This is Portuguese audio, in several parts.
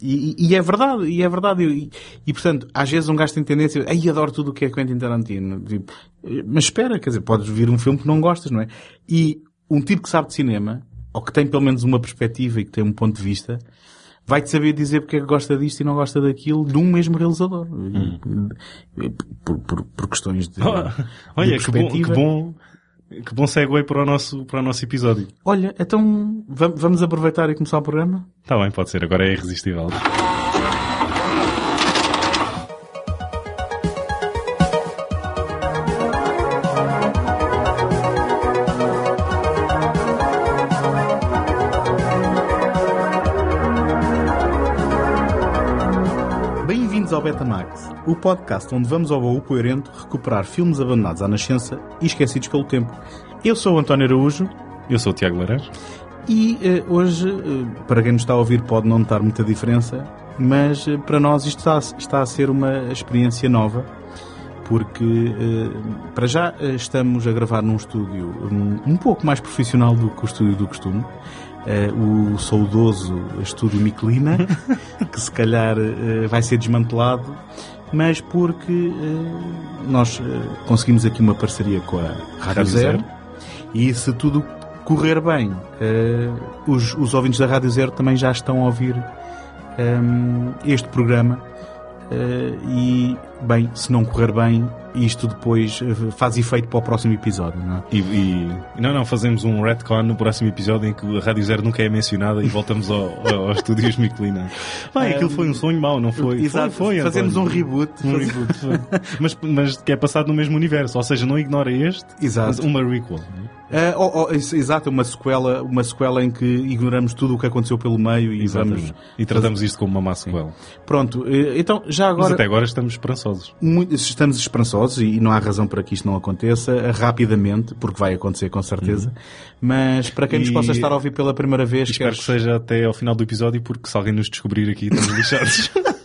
e, e é verdade, e é verdade. E, e, portanto, às vezes um gajo tem tendência, ai, adoro tudo o que é Quentin Tarantino. Tipo, mas espera, quer dizer, podes vir um filme que não gostas, não é? E um tipo que sabe de cinema, ou que tem pelo menos uma perspectiva e que tem um ponto de vista, vai-te saber dizer porque é que gosta disto e não gosta daquilo de um mesmo realizador. Hum. Por, por, por, questões de, Olha, de que bom, que bom, que bom segue para o nosso, para o nosso episódio. Olha, então vamos aproveitar e começar o programa? Está bem, pode ser. Agora é irresistível. Bem-vindos ao Betamax, o podcast onde vamos ao baú coerente recuperar filmes abandonados à nascença e esquecidos pelo tempo. Eu sou o António Araújo. Eu sou o Tiago Laranjo. E uh, hoje, uh, para quem nos está a ouvir pode não notar muita diferença, mas uh, para nós isto está, está, a ser uma experiência nova, porque para já estamos a gravar num estúdio um, um, pouco mais profissional do que o estúdio do costume. o saudoso estúdio Michelina, que se calhar vai ser desmantelado, mas porque nós conseguimos aqui uma parceria com a Rádio, Zero, Zero e se tudo correr bem, uh, os, os ouvintes da Rádio Zero também já estão a ouvir um, ehm, este programa. E, bem, se não correr bem, isto depois eh, faz efeito para o próximo episódio, não é? E, e, não, não, fazemos um retcon no próximo episódio em que a Rádio Zero nunca é mencionada e voltamos ao, ao, aos estúdios Michelina. Bem, aquilo foi um sonho mau, não foi? Exato, foi, foi fazemos um reboot. Um reboot, mas, mas que é passado no mesmo universo, ou seja, não ignora este, Exato. mas uma requel. Uh, oh, oh, exato, uma sequela, uma sequela em que ignoramos tudo o que aconteceu pelo meio e Exatamente. vamos... E tratamos isto como uma má sequela. Pronto, eh, então já agora... Mas até agora estamos esperançosos. Muito, estamos esperançosos e não há razão para que isto não aconteça rapidamente, porque vai acontecer com certeza. Uhum. Mas para quem e... nos possa estar a ouvir pela primeira vez... Espero queres... que seja até ao final do episódio, porque se alguém nos descobrir aqui, estamos lixados.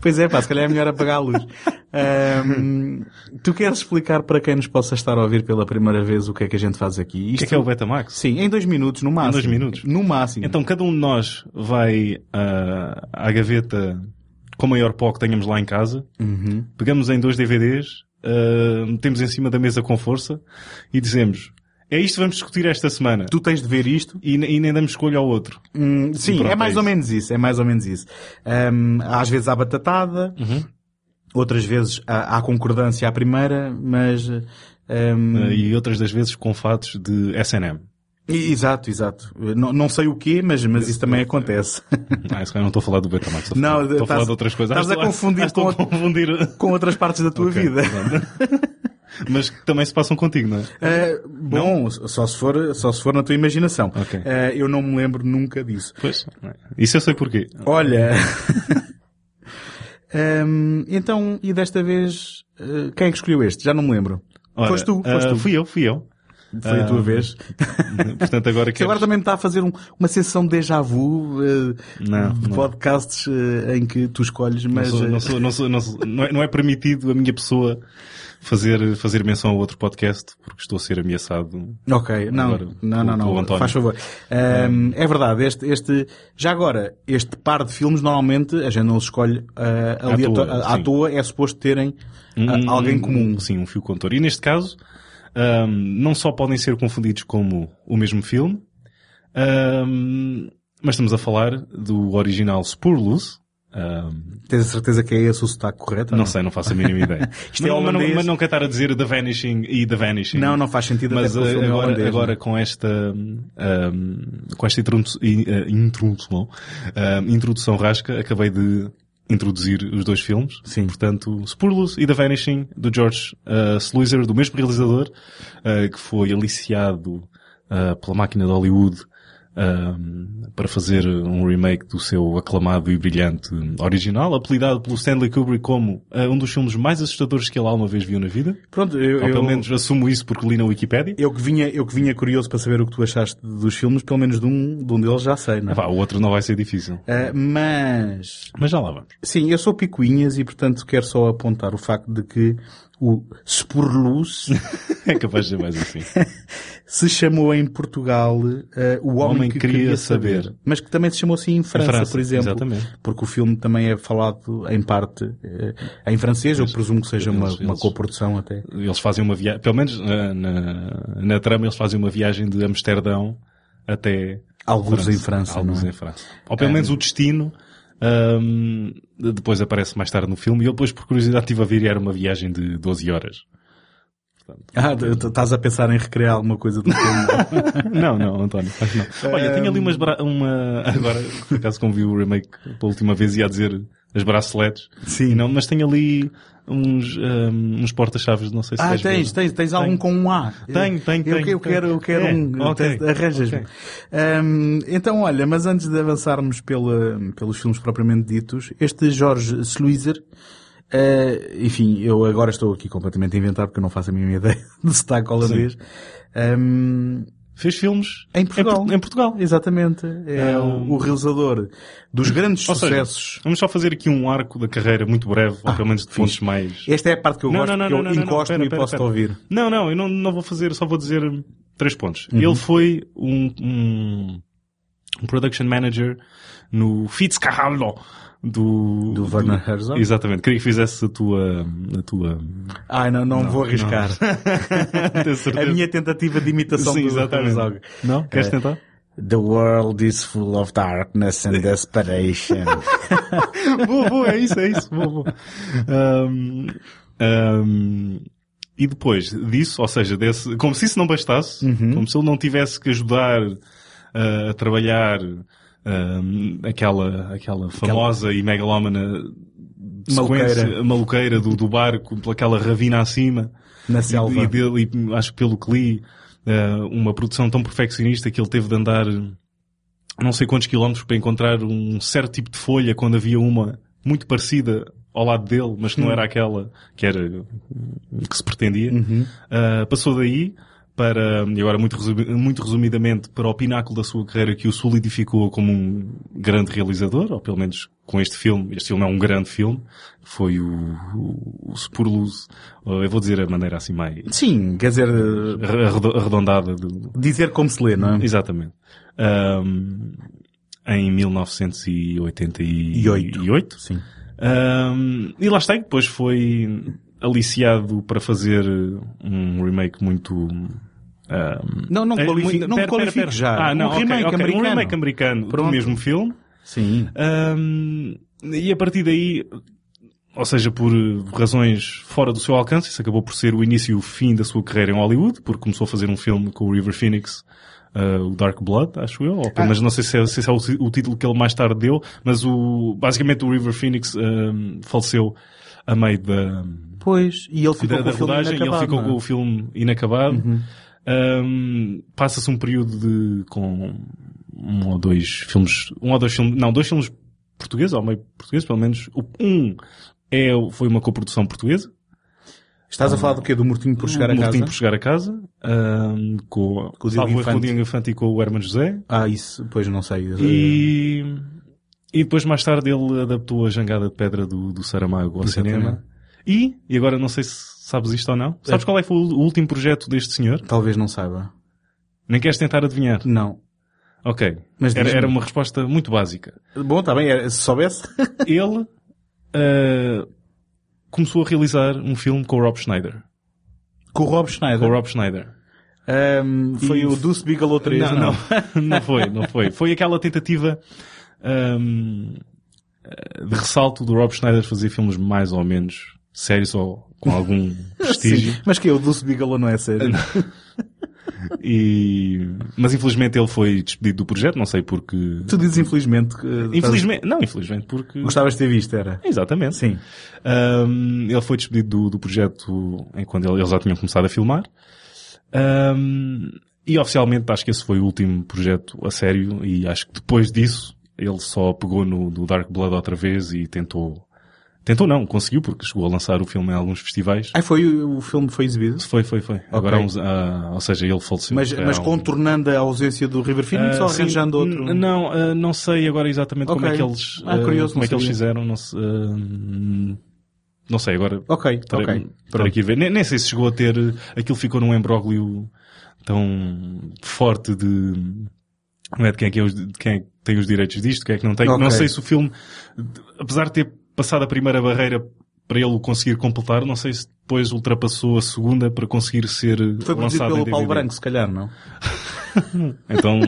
Pois é, pá, se calhar é melhor apagar a luz. Um, tu queres explicar para quem nos possa estar a ouvir pela primeira vez o que é que a gente faz aqui? Isto... O que é que é o Betamax? Sim, em dois minutos, no máximo. Em dois minutos? No máximo. Então cada um de nós vai uh, à gaveta com o maior pó que tenhamos lá em casa, uhum. pegamos em dois DVDs, uh, metemos em cima da mesa com força e dizemos é isto que vamos discutir esta semana. Tu tens de ver isto. E, e nem damos escolha ao outro. Hum, sim, pronto, é mais é ou menos isso. É mais ou menos isso. Um, às vezes há batatada, uhum. outras vezes há, há, concordância à primeira, mas... Um... Uh, e outras das vezes com fatos de S&M. Exato, exato. Não, não sei o quê, mas, mas isso também acontece. Ah, isso não estou a falar do Betamax. Não, estou a falar de outras coisas. Estás a confundir, com, a confundir com outras partes da tua okay, vida. mas que também se passam contigo, não é? Uh, bom, só se, for, só se for na tua imaginação. Okay. Uh, eu não me lembro nunca disso. Pois, isso eu sei porquê. Olha... um, então, e desta vez, uh, quem é que escolheu este? Já não me lembro. Ora, foste tu, foste tu. Fui eu, fui eu. Foi a tua vez. Portanto, agora que agora também me está a fazer um, uma sessão de déjà vu uh, não, de não. podcasts uh, em que tu escolhes, mas... Não, sou, não, sou, não, sou, não, é, não é permitido a minha pessoa fazer, fazer menção a outro podcast, porque estou a ser ameaçado. Ok, não, agora, não, não, não, não. faz favor. Um, é verdade, este, este, já agora, este par de filmes normalmente a gente não os escolhe uh, à, toa, à toa, é suposto terem uh, alguém comum. Sim, um fio contor. E neste caso, um, não só podem ser confundidos como o mesmo filme, um, mas estamos a falar do original Spurless, um, Tens a certeza que é esse o sotaque correto? Não, não, sei, não faço a mínima ideia. Isto é mas, é mas, não, mas não quero estar a dizer The Vanishing e The Vanishing. Não, não faz sentido. Mas uh, agora, é agora com esta, um, com esta uh, introdução, uh, introdução rasca, acabei de introduzir os dois filmes. Sim. Portanto, Spurlos e The Vanishing, do George uh, Sluizer, do mesmo realizador, uh, que foi aliciado uh, pela máquina de Hollywood um, para fazer um remake do seu aclamado e brilhante original, apelidado pelo Stanley Kubrick como uh, um dos filmes mais assustadores que ele alguma vez viu na vida. Pronto, eu, Ou pelo eu, menos assumo isso porque li na Wikipedia. Eu que vinha, eu que vinha curioso para saber o que tu achaste dos filmes, pelo menos de um, de um deles já sei, não é? Ah, o outro não vai ser difícil. Uh, mas... Mas já lá vamos. Sim, eu sou picuinhas e portanto quero só apontar o facto de que o Spurlus. é capaz de ser mais assim. se chamou em Portugal uh, O Homem, Homem que Queria, queria saber. saber. Mas que também se chamou assim em França, França por exemplo. Exatamente. Porque o filme também é falado em parte uh, em francês, eles, eu presumo que seja eles, uma, uma coprodução até. Eles fazem uma viagem, pelo menos na, na, na, trama eles fazem uma viagem de Amsterdão até... Alguns em França, Alguns é? em França. Ou pelo menos o destino um, depois aparece mais tarde no filme e eu depois por curiosidade estive a ver e era uma viagem de 12 horas. Ah, estás a pensar em recriar alguma coisa do filme? não, não, António, não. Olha, tenho ali umas bra... uma, agora, por acaso como vi o remake pela última vez ia dizer as braceletes. Sim. Não, mas tenho ali uns, um, uns porta-chaves, não sei se Ah, tens, tens, tens algum com um A. Tenho, tenho, eu, tenho. Eu quero, eu quero é, um, okay. arranjas-me. Okay. Um, então, olha, mas antes de avançarmos pela, pelos filmes propriamente ditos, este Jorge Sluizer, uh, enfim, eu agora estou aqui completamente a inventar porque eu não faço a mínima ideia de sotaque holandês. Um, fez filmes em Portugal. Em, em Portugal. Exatamente. É um... o, realizador dos grandes ou sucessos. Seja, vamos só fazer aqui um arco da carreira muito breve, ah, ou pelo menos de fontes mais... Esta é a parte que eu não, gosto, não, não, que eu encosto e posso ouvir. Não, não, eu não, não vou fazer, só vou dizer três pontos. Uhum. Ele foi um, um, um production manager no Fitzcarraldo do... Do Werner Herzog? Exatamente. Queria que fizesse a tua... A tua... Ai, não, não, não vou arriscar. Não. a minha tentativa de imitação Sim, do exatamente. Herzog. Não? Queres é, tentar? The world is full of darkness and desperation. boa, boa, é isso, é isso. Boa, boa. Um, um, e depois disso, ou seja, desse, como se isso não bastasse, uhum. como se ele não tivesse que ajudar uh, a trabalhar um, aquela, aquela famosa aquela... e megalómana sequência maluqueira, maluqueira do, do barco, pelaquela ravina acima. Na selva. E, e, dele, e acho que pelo que li, uh, uma produção tão perfeccionista que ele teve de andar não sei quantos quilómetros para encontrar um certo tipo de folha quando havia uma muito parecida ao lado dele, mas que não hum. era aquela que era que se pretendia. Uhum. Uh, passou daí para, e agora muito, muito resumidamente, para o pináculo da sua carreira que o solidificou como um grande realizador, ou pelo menos com este filme. Este filme é um grande filme. Foi o, o, o Spurlus, eu vou dizer a maneira assim mais... Sim, quer dizer... Arredondada. De... Dizer como se lê, não é? Exatamente. Um, em 1988. Sim. Um, e lá está, depois foi aliciado para fazer um remake muito um, não, não, é, não pera, qualifique pera, pera. já. Ah, não, um, okay, remake okay. americano. um remake americano Pronto. do mesmo filme. Sim. Um, e a partir daí, ou seja, por razões fora do seu alcance, isso acabou por ser o início e o fim da sua carreira em Hollywood, porque começou a fazer um filme com o River Phoenix, uh, o Dark Blood, acho eu, ou, ah. mas não sei se é, se é o, o, título que ele mais tarde deu, mas o, basicamente o River Phoenix um, faleceu a meio da... Pois, e ele ficou da, com da o filme rodagem, inacabado. E ele ficou é? com o filme inacabado. Uhum. Um, Passa-se um período de, com um ou dois filmes, um ou dois filmes, não, dois filmes portugueses, ou meio portugueses, pelo menos. Um é, foi uma coprodução portuguesa. Estás a falar do quê? Do Mortinho por chegar a casa? Mortinho por chegar a casa, um, com, com o Diogo Infante. Com o Infante e com o Herman José. Ah, isso, pois não sei. E, e depois mais tarde ele adaptou a Jangada de Pedra do, do Saramago ao cinema. E, e agora não sei se Sabes isto ou não? É. Sabes qual é que foi o último projeto deste senhor? Talvez não saiba. Nem queres tentar adivinhar? Não. Ok. Mas era, era uma resposta muito básica. Bom, está bem. Se soubesse. Ele uh, começou a realizar um filme com o Rob Schneider. Com o Rob Schneider? Com o Rob Schneider. Um, foi e... o Deuce Bigelow 3, não, não? Não, não foi, não foi. Foi aquela tentativa um, de ressalto do Rob Schneider fazer filmes mais ou menos sérios ou com algum prestígio. Sim, mas que é o Dulce Bigelow não é sério. e, mas infelizmente ele foi despedido do projeto, não sei porque... Tu dizes infelizmente que... Infelizmente, não, infelizmente porque... Gostavas de ter visto, era? Exatamente. Sim. Um, ele foi despedido do, do projeto enquanto eles já tinham começado a filmar. Um, e oficialmente acho que esse foi o último projeto a sério e acho que depois disso ele só pegou no, no Dark Blood outra vez e tentou Tentou não, conseguiu, porque chegou a lançar o filme em alguns festivais. Ah, foi, o filme foi exibido? Foi, foi, foi. Okay. Agora, uns, uh, ou seja, ele faleceu. Mas, mas contornando a ausência do River Phoenix uh, ou arranjando outro? Não, uh, não sei agora exatamente okay. como é que eles, ah, curioso, como é que eles fizeram, não, não sei, agora. Ok, ok. estarei aqui a ver. Nem, nem sei se chegou a ter. Aquilo ficou num embróglio tão forte de. Não é de quem é que, é os, quem é que tem os direitos disto, quem é que não tem. Ok. Não sei se o filme, apesar de ter passado a primeira barreira para ele o conseguir completar, não sei se depois ultrapassou a segunda para conseguir ser Foi lançado pelo Paulo. Branco, se calhar, não? Então,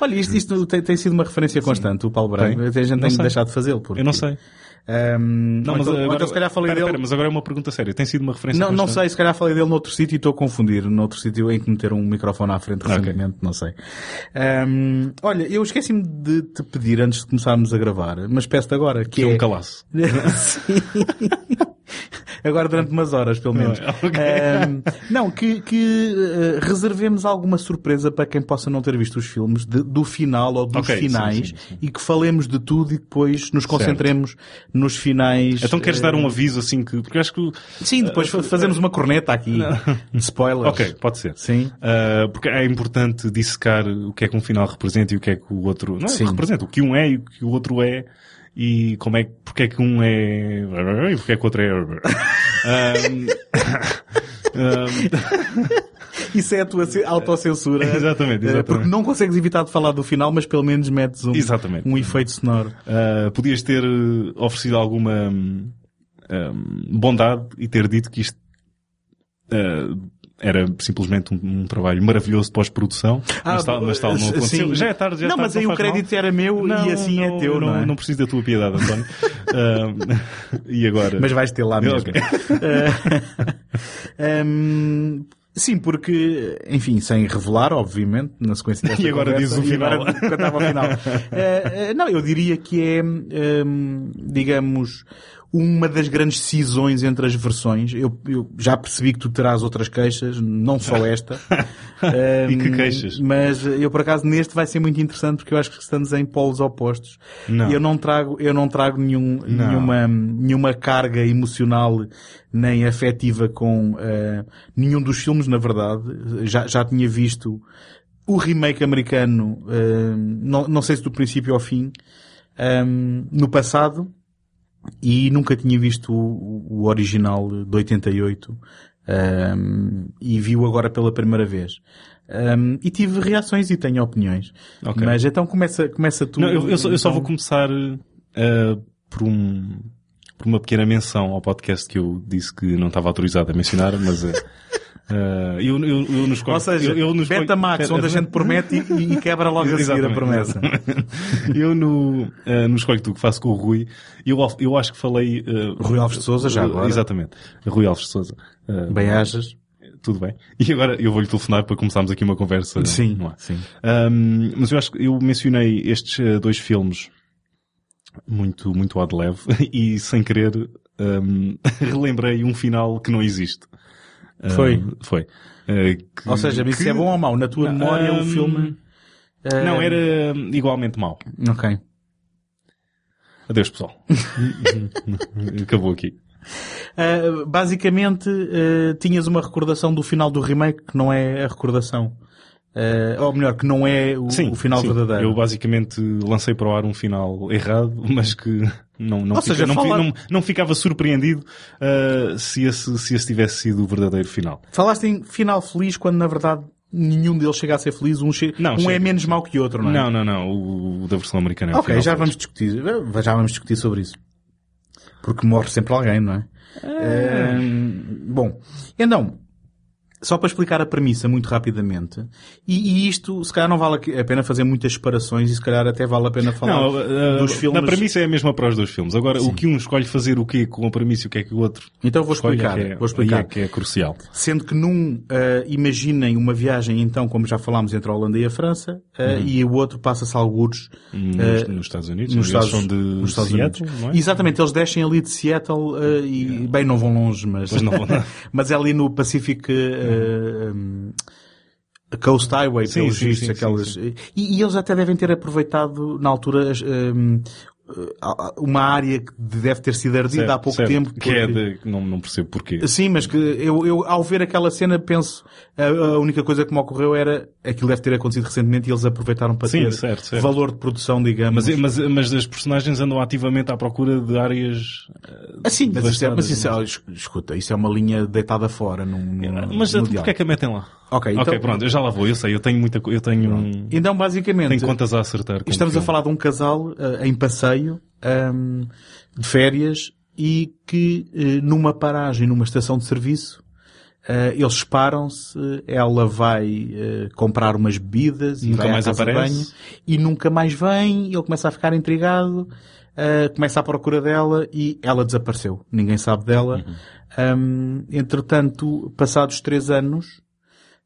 Olha, isto, isto tem, tem sido uma referência constante, o Paulo Branco. Tem? A gente Não tem sei. deixado de fazê-lo. porque- eu não sei. Ahm, Não, mas então, agora, então se calhar falei pera, dele. pera, mas agora é uma pergunta séria. Tem sido uma referência Não, não sei, se calhar falei dele noutro sítio e estou a confundir. Noutro sítio em que meter um microfone à frente recentemente, não sei. Ahm, olha, eu esqueci-me de te pedir antes de começarmos a gravar, mas peço-te agora, que Que é é... um calaço. Sim. Agora durante umas horas, pelo menos. Ok. Ahm, não, que, que eh, reservemos alguma surpresa para quem possa não ter visto os filmes de- do final ou dos Ok, sim, finais sim, sim. e que falemos de tudo e depois nos concentremos nos finais. Então queres eh, dar um aviso assim que... Porque acho que... Sim, depois fa- fazemos uma corneta aqui. de Spoilers. Ok, pode ser. Sim. Uh, porque é importante dissecar o que é que um final representa e o que é que o outro... Não é Sim. representa, o que um é e o que o outro é e como é que... Porque é que um é... e porque é que o outro é... Um, um, Isso é a tua ce- autocensura. Exatamente, Eh, exatamente. Porque não consegues evitar de falar do final, mas pelo menos metes um, Exatamente. um efeito sonoro. uh, podias ter uh, oferecido alguma hum, hum, bondade e ter dito que isto uh, era simplesmente um, um trabalho maravilhoso de pós-produção, mas tal, mas tal não sim. aconteceu. Já é tarde, já é Não, tarde, mas aí o faz mal. crédito era meu e assim é teu, não, é? Não preciso da tua piedade, António. Um, e agora? Mas vais ter lá mesmo. Ok. Eh, hum, sim, porque, enfim, sem revelar, obviamente, na sequência desta E agora conversa, diz o agora final. estava ao final. Eh, eh, não, eu diria que é, hum, digamos, uma das grandes cisões entre as versões. Eu, eu já percebi que tu terás outras queixas, não só esta. E que queixas? Mas eu, por acaso, neste vai ser muito interessante porque eu acho que estamos em polos opostos. Não. Eu não trago, eu não trago nenhum, Não. nenhuma, nenhuma carga emocional nem afetiva com eh, nenhum dos filmes, na verdade. Já, já tinha visto o remake americano, eh, não, não sei se do princípio ao fim, eh, no passado, e nunca tinha visto o, o original de 88, um, e viu agora pela primeira vez. Um, e tive reações e tenho opiniões. Ok. Mas então começa, começa tu. Não, eu, eu só, eu só então. vou começar uh, por, um, por uma pequena menção ao podcast que eu disse que não estava autorizado a mencionar, mas uh, uh, eu, eu, eu nos Ou seja, eu, eu nos Betamax, onde a gente promete e, e quebra logo a seguir a promessa. Eu no, uh, no Escolho Tu que faço com o Rui, eu, eu acho que falei... Uh, Rui Alves de Sousa, já agora. Exatamente. Rui Alves de Sousa. Uh, Bem ajas. Tudo bem. E agora eu vou-lhe telefonar para começarmos aqui uma conversa. Sim, ar. sim. Um, mas eu acho que eu mencionei estes dois filmes muito, muito ao de leve e sem querer um, relembrei um final que não existe. Um, Foi? Foi. Uh, que- Ou seja, isso que- é bom ou mau? Na tua memória, o Um, filme... eh, Não, era hum, igualmente mau. Ok. Adeus, pessoal. Acabou aqui. Uh, basicamente, uh, tinhas uma recordação do final do remake que não é a recordação. Uh, ou melhor, que não é o, Sim, o final sim. verdadeiro. Eu basicamente lancei para o ar um final errado, mas que não, não, fica- seja, não, fala- não, não ficava surpreendido uh, se, esse, se esse tivesse sido o verdadeiro final. Falaste em final feliz quando na verdade nenhum deles chega a ser feliz. Um, che- Não, um chega. é menos mau que o outro, não é? Não, não, não. O, o da versão americana é o Ok, já feliz. vamos discutir. Já vamos discutir sobre isso. Porque morre sempre alguém, não é? Ehm, bom, então, só para explicar a premissa muito rapidamente, e, e isto se calhar não vale a pena fazer muitas separações e se calhar até vale a pena falar Não, uh, dos filmes. Na premissa é a mesma para os dois filmes. Agora, o que um escolhe fazer o quê com a premissa e o que é que o outro Então vou escolhe explicar. é que é, vou explicar. é que é crucial. Sendo que num, eh, imaginem uma viagem, então, como já falámos, entre a Holanda e a França, eh, e o outro passa-se algures Nos, eh, nos Estados Unidos. nos Estados, são de nos Estados Seattle, Unidos. é? Exatamente, eles descem ali de Seattle eh, e, bem, não vão longe, mas, não vão, mas é ali no Pacific eh, um, Coast Highway, Sim, pelos sim, vistos, aquelas. E, e eles até devem ter aproveitado, na altura, as, um, uma área que deve ter sido ardida certo, há pouco certo. tempo. Porque... Que é de, não, não percebo porquê. Sim, mas que eu, eu ao ver aquela cena penso, a, a, única coisa que me ocorreu era aquilo deve ter acontecido recentemente e eles aproveitaram para Sim, ter certo, valor de produção, digamos. Mas, mas, mas as personagens andam ativamente à procura de áreas. Ah, sim, mas isso, é, mas isso é, escuta, isso é uma linha deitada fora num, num Mas porquê é que a metem lá? Ok, então... ok, pronto, eu já lá vou, eu sei, eu tenho muita eu tenho um... Então, basicamente, tenho contas a acertar. Estamos a falar de um casal uh, em passeio, um, de férias, e que uh, numa paragem, numa estação de serviço, uh, eles separam-se, ela vai comprar umas bebidas e nunca vai mais aparece. Banho, e nunca mais vem, ele começa a ficar intrigado, começa à procura dela e ela desapareceu. Ninguém sabe dela. Uhum. Um, entretanto, passados três anos, Uh,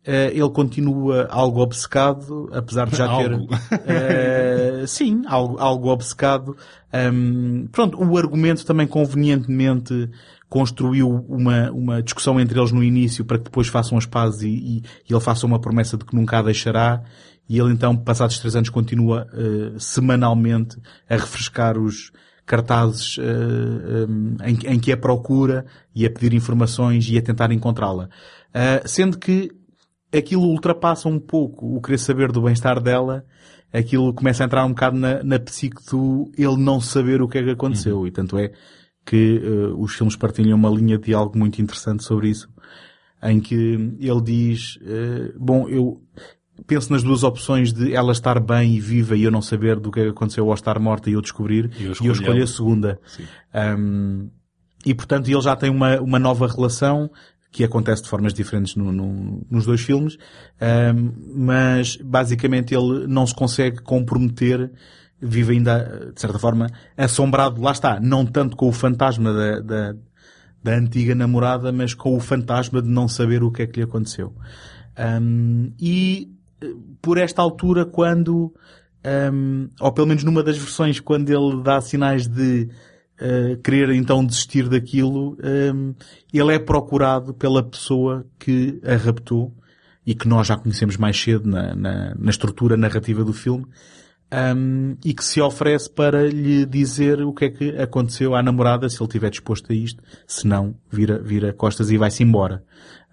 ele continua algo obcecado, apesar de já ter... Uh, sim, algo, algo obcecado. Um, pronto, o argumento também convenientemente construiu uma, uma discussão entre eles no início para que depois façam as pazes e, e, e ele faça uma promessa de que nunca a deixará. E ele então, passados três anos, continua uh, semanalmente a refrescar os cartazes um, em, em, que a procura e a pedir informações e a tentar encontrá-la. sendo que aquilo ultrapassa um pouco o querer saber do bem-estar dela, aquilo começa a entrar um bocado na, na psique do ele não saber o que é que aconteceu. Uhum. E tanto é que uh, os filmes partilham uma linha de algo muito interessante sobre isso, em que ele diz, uh, bom, eu penso nas duas opções de ela estar bem e viva e eu não saber do que é que aconteceu ou estar morta e eu descobrir, e eu, e eu escolho a segunda. Um, e portanto ele já tem uma, uma nova relação que acontece de formas diferentes no, no, nos dois filmes, um, mas basicamente ele não se consegue comprometer, vive ainda, de certa forma, assombrado, lá está, não tanto com o fantasma da, da, da antiga namorada, mas com o fantasma de não saber o que é que lhe aconteceu. Um, e por esta altura, quando, um, ou pelo menos numa das versões, quando ele dá sinais de uh, querer então desistir daquilo, um, ele é procurado pela pessoa que a raptou e que nós já conhecemos mais cedo na, na, na estrutura narrativa do filme, um, e que se oferece para lhe dizer o que é que aconteceu à namorada, se ele estiver disposto a isto, se não, vira, vira costas e vai-se embora.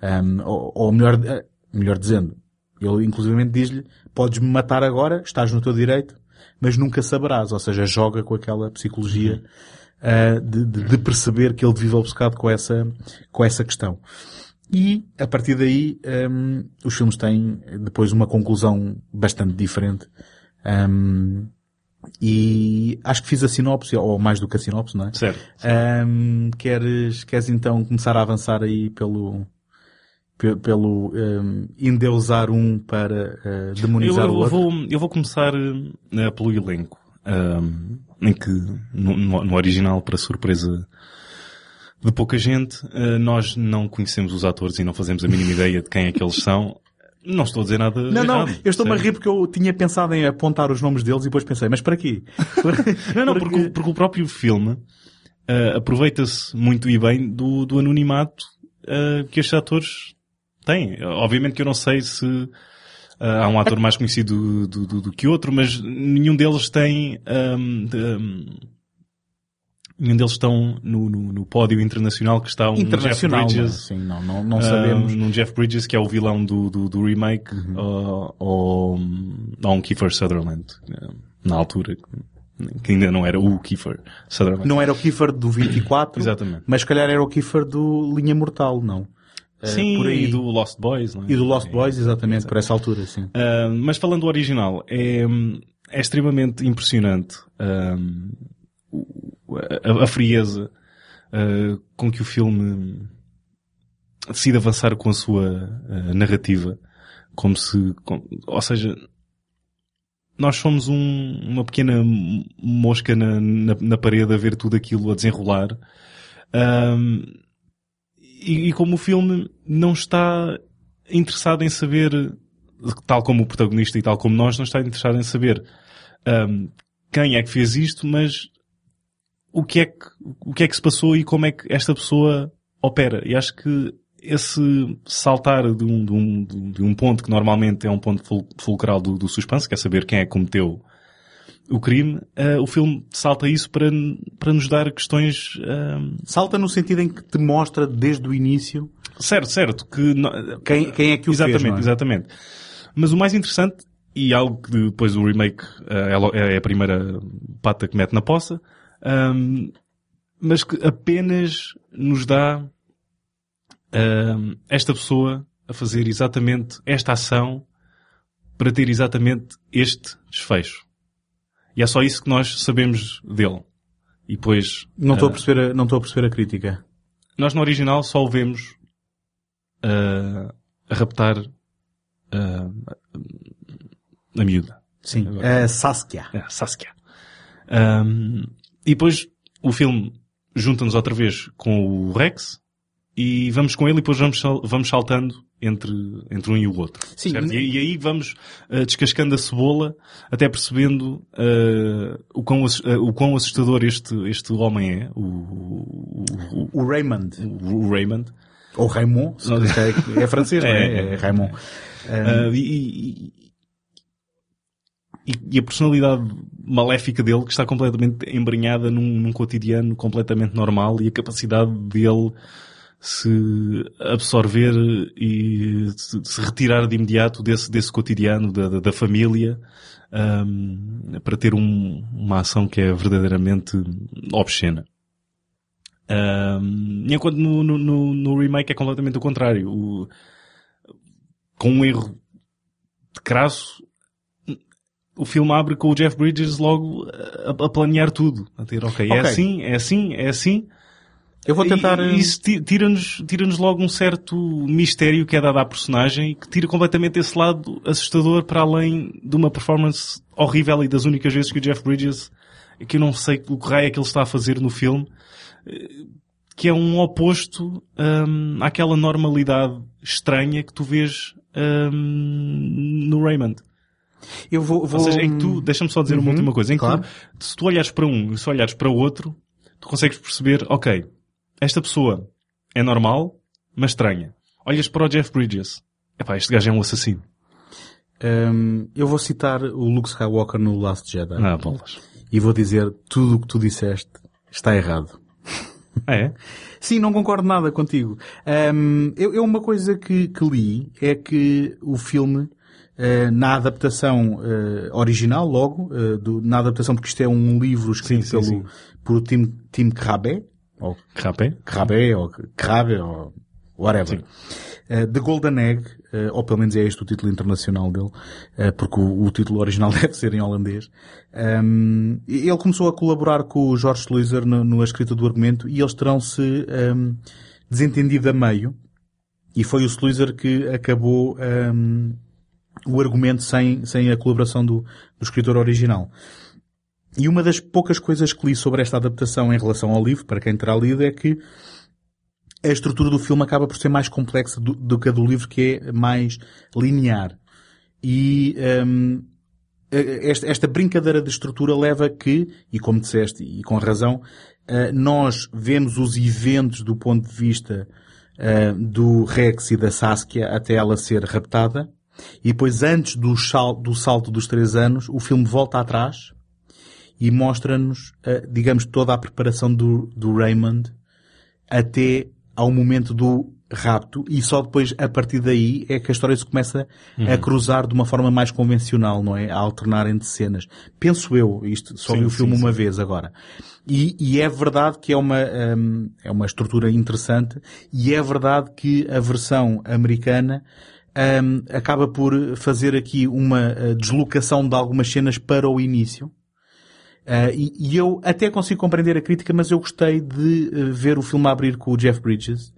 Um, ou, ou, melhor, eh, melhor dizendo, ele inclusive diz-lhe, podes-me matar agora, estás no teu direito, mas nunca saberás, ou seja, joga com aquela psicologia uhum uh, de, de, perceber que ele vive obcecado com essa, com essa questão. E, a partir daí, um, os filmes têm depois uma conclusão bastante diferente. Um, e acho que fiz a sinopse, ou mais do que a sinopse, não é? Certo. Um, queres, queres então começar a avançar aí pelo, pelo um, endeusar um para uh, demonizar eu, eu o outro? Vou, eu vou começar uh, pelo elenco. Um, em que no, no, original, para surpresa de pouca gente, uh, nós não conhecemos os atores e não fazemos a mínima ideia de quem é que eles são. Não estou a dizer nada Não, errado, não, eu estou-me a rir porque eu tinha pensado em apontar os nomes deles e depois pensei, mas para quê? não, não, porque... Porque, porque, o próprio filme uh, aproveita-se muito e bem do, do anonimato uh, que estes atores têm. Obviamente que eu não sei se há um ator mais conhecido do, do, do, que outro, mas nenhum deles tem, um, de, um, nenhum deles estão no, no, no, pódio internacional que está um internacional, Jeff Bridges. Sim, não, não, não sabemos. Um, Jeff Bridges, que é o vilão do, do, do remake, uhum. uh, ou, ou um Kiefer Sutherland, na altura que ainda não era o Kiefer Sutherland. Não era o Kiefer do 24, Exatamente. mas se calhar era o Kiefer do Linha Mortal, não? Eh, sim, por aí. do Lost Boys, não é? E do Lost Boys, exatamente, é, por essa altura, sim. Uh, mas falando do original, é, é extremamente impressionante a, a, frieza uh, com que o filme decide avançar com a sua uh, narrativa. Como se, com, ou seja, nós somos um, uma pequena mosca na, na, na, parede a ver tudo aquilo a desenrolar. Um, e, e como o filme não está interessado em saber, tal como o protagonista e tal como nós, não está interessado em saber um, quem é que fez isto, mas o que é que, o que é que se passou e como é que esta pessoa opera. E acho que esse saltar de um, de um, de um ponto que normalmente é um ponto fulcral do, do suspense, que é saber quem é que cometeu o crime, uh, o filme salta isso para, para nos dar questões... Uh... Salta no sentido em que te mostra desde o início... Certo, certo. Que quem, quem é que o exatamente, fez, é? Exatamente, Mas o mais interessante, e algo que depois o remake uh, é a primeira pata que mete na poça, um, mas que apenas nos dá um, esta pessoa a fazer exatamente esta ação para ter exatamente este desfecho. E é só isso que nós sabemos dele. E depois... Não estou uh, a perceber, a, não estou a perceber a crítica. Nós no original só o vemos uh, a raptar uh, a miúda. Sim, a Saskia. É, Saskia. Um, e depois o filme junta-nos outra vez com o Rex e vamos com ele e depois vamos, vamos saltando entre, entre um e o outro. Sim. E, e, aí vamos uh, descascando a cebola até percebendo uh, o, quão, uh, o quão assustador este, este homem é. O, o, o, o Raymond. O, Raymond. Ou Raymond, é, é francês, é, é, é, é Raymond. Um... E, e, e, a personalidade maléfica dele que está completamente embrenhada num, num cotidiano completamente normal e a capacidade dele se absorver e se retirar de imediato desse, desse cotidiano da, da, família um, para ter um, uma ação que é verdadeiramente obscena. Um, enquanto no, no, no, remake é completamente o contrário. O, com um erro de crasso, o filme abre com o Jeff Bridges logo a, a planear tudo. A ter, ok, okay. é assim, é assim, é assim. Eu vou tentar... E, isso tira-nos tira logo um certo mistério que é dado à personagem que tira completamente esse lado assustador para além de uma performance horrível e das únicas vezes que o Jeff Bridges, que eu não sei o que raio é que ele está a fazer no filme, que é um oposto um, àquela normalidade estranha que tu vês um, no Raymond. Eu vou, vou... Ou seja, em que tu, deixa-me só dizer uhum, uma última coisa, em claro. que tu, se tu olhares para um e se olhares para o outro, tu consegues perceber, ok, esta pessoa é normal, mas estranha. Olhas para o Jeff Bridges. Epá, este gajo é um assassino. Um, eu vou citar o Luke Skywalker no Last Jedi. Ah, bolas. E vou dizer tudo o que tu disseste está errado. Ah, é? Sim, não concordo nada contigo. Um, eu, eu, uma coisa que, que, li é que o filme, uh, na adaptação uh, original, logo, uh, do, na adaptação, porque isto é um livro escrito sim, sim, pelo, sim. por Tim, Tim Krabbe, ou Krabbe, Krabbe, ou Krabbe, ou whatever. Uh, The Golden Egg, uh, ou pelo menos é este o título internacional dele, uh, porque o, o, título original deve ser em holandês. Um, ele começou a colaborar com o George Sluizer no, no escrita do argumento e eles terão se um, desentendido a meio. E foi o Sluizer que acabou um, o argumento sem, sem a colaboração do, do escritor original. E uma das poucas coisas que li sobre esta adaptação em relação ao livro, para quem terá lido, é que a estrutura do filme acaba por ser mais complexa do, do que a do livro, que é mais linear. E um, esta, esta, brincadeira de estrutura leva que, e como disseste, e com razão, uh, nós vemos os eventos do ponto de vista uh, do Rex e da Saskia até ela ser raptada, e depois antes do, sal, do salto dos três anos, o filme volta atrás e mostra-nos, uh, digamos, toda a preparação do, do Raymond até ao momento do rapto e só depois, a partir daí, é que a história se começa uhum. a cruzar de uma forma mais convencional, não é? A alternar entre cenas. Penso eu, isto, só sim, vi o filme sim, uma sim. vez agora. E, e, é verdade que é uma, um, é uma estrutura interessante e é verdade que a versão americana um, acaba por fazer aqui uma uh, deslocação de algumas cenas para o início Uh, e, e, eu até consigo compreender a crítica, mas eu gostei de uh, ver o filme abrir com o Jeff Bridges.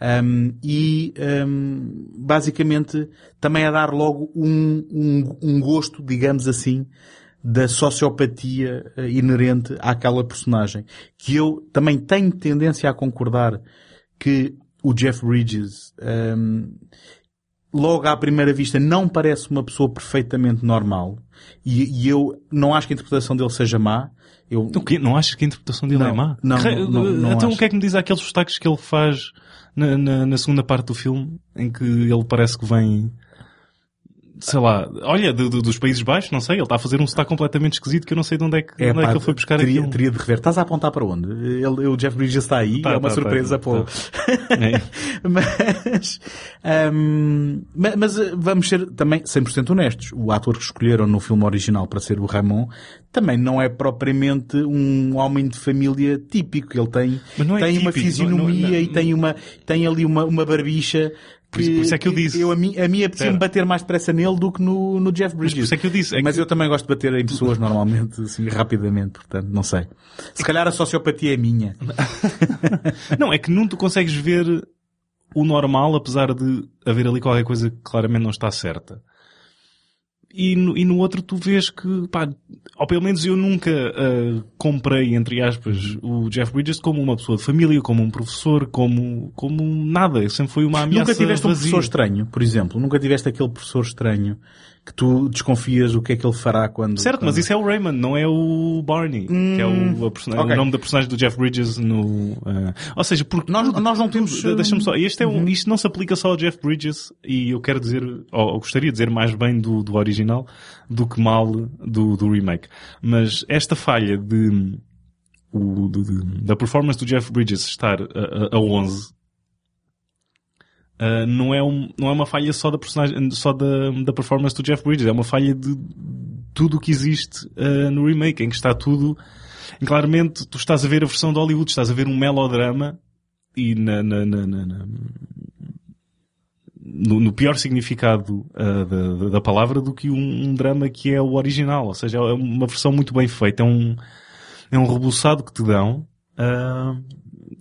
Um, e um, basicamente também a dar logo um, um, um gosto, digamos assim, da sociopatia uh, inerente àquela personagem. Que eu também tenho tendência a concordar que o Jeff Bridges logo à primeira vista não parece uma pessoa perfeitamente normal e, e eu não acho que a interpretação dele seja má. Eu... Então, não achas que a interpretação dele não, é má? Não, não, não, não Então acho. o que é que me diz aqueles destaques que ele faz na, na, na, segunda parte do filme em que ele parece que vem sei lá, olha, do, do, dos Países Baixos, não sei, ele está a fazer um sotaque completamente esquisito que eu não sei de onde é que, é, onde pá, é que ele foi buscar teria, aquilo. Teria de rever. Estás a apontar para onde? Ele, o Jeff Bridges está aí, tá, é uma tá, surpresa tá, pô. É. mas, um, mas vamos ser também 100% honestos. O ator que escolheram no filme original para ser o Ramon também não é propriamente um homem de família típico. Ele tem, é tem típico, uma fisionomia não, não, e tem uma, tem ali uma, uma barbicha por isso, por isso, é que eu disse. Eu, a mim, a mim apetecia-me bater mais depressa nele do que no, no Jeff Bridges. Mas por isso é que eu disse. É Mas que... eu também gosto de bater em pessoas normalmente, assim, rapidamente, portanto, não sei. Se calhar a sociopatia é minha. não, é que não tu consegues ver o normal, apesar de haver ali qualquer coisa que claramente não está certa e no, e no outro tu vês que, pá, ou pelo menos eu nunca uh, comprei, entre aspas, o Jeff Bridges como uma pessoa de família, como um professor, como, como nada. Sempre foi uma ameaça Nunca tiveste vazia. um professor estranho, por exemplo? Nunca tiveste aquele professor estranho que tu desconfias o que é que ele fará quando... Certo, quando... mas isso é o Raymond, não é o Barney, hum, que é o, hum, okay. o nome da personagem do Jeff Bridges no... Uh... Ou seja, porque... Nós, nós não temos... Deixa-me só... Este é um, uhum. Isto não se aplica só ao Jeff Bridges e eu quero dizer, ou, gostaria de dizer mais bem do, do original do que mal do, do remake. Mas esta falha de... O, de, de, da performance do Jeff Bridges estar a, a, a 11 Uh, não, é um, não é uma falha só da personagem, só da, da performance do Jeff Bridges, é uma falha de tudo o que existe uh, no remake, em que está tudo, claramente tu estás a ver a versão de Hollywood, estás a ver um melodrama e na, na, na, na no, no, pior significado uh, da, da, palavra do que um, um, drama que é o original, ou seja, é uma versão muito bem feita, é um, é um rebuçado que te dão,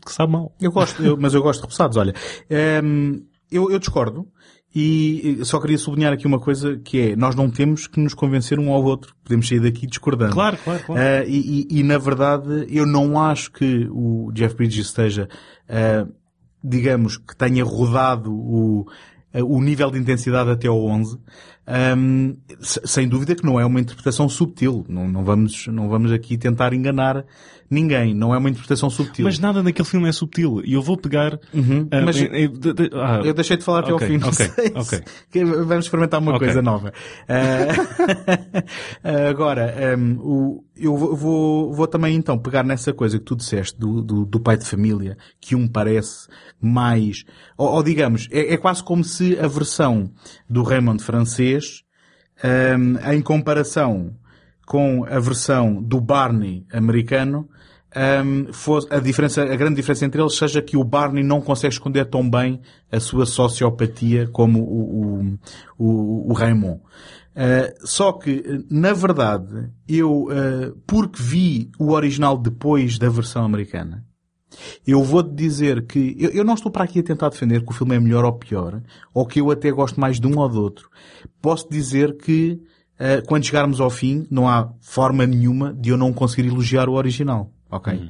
que sabe mal. Eu gosto, eu, mas eu gosto de rebuçados, olha. Um, ehm, eu, eu discordo. E só queria sublinhar aqui uma coisa que é, nós não temos que nos convencer um ao outro. Podemos sair daqui discordando. Claro, claro, claro. Uh, e, e, e, na verdade, eu não acho que o Jeff Bridges esteja, uh, digamos, que tenha rodado o, uh, o nível de intensidade até ao 11. Um, sem dúvida que não é uma interpretação subtil. Não, não, vamos, não vamos aqui tentar enganar ninguém. Não é uma interpretação subtil. Mas nada naquele filme é subtil. E eu vou pegar... Uhum. Uh, mas de, de, de, ah, eu deixei de falar até okay, ao fim. Ok, ok. Vamos experimentar uma okay. coisa nova. Uh, agora, um, o, eu vou, vou também então pegar nessa coisa que tu disseste do, do, do pai de família, que um parece mais, ou, ou digamos, é, é, quase como se a versão do Raymond francês, um, em comparação com a versão do Barney americano, um, a diferença, a grande diferença entre eles seja que o Barney não consegue esconder tão bem a sua sociopatia como o, o, o, o Raymond. Uh, só que, na verdade, eu, uh, porque vi o original depois da versão americana, eu vou-te dizer que eu, eu, não estou para aqui a tentar defender que o filme é melhor ou pior, ou que eu até gosto mais de um ou do outro. Posso dizer que uh, quando chegarmos ao fim, não há forma nenhuma de eu não conseguir elogiar o original. Ok? Uhum.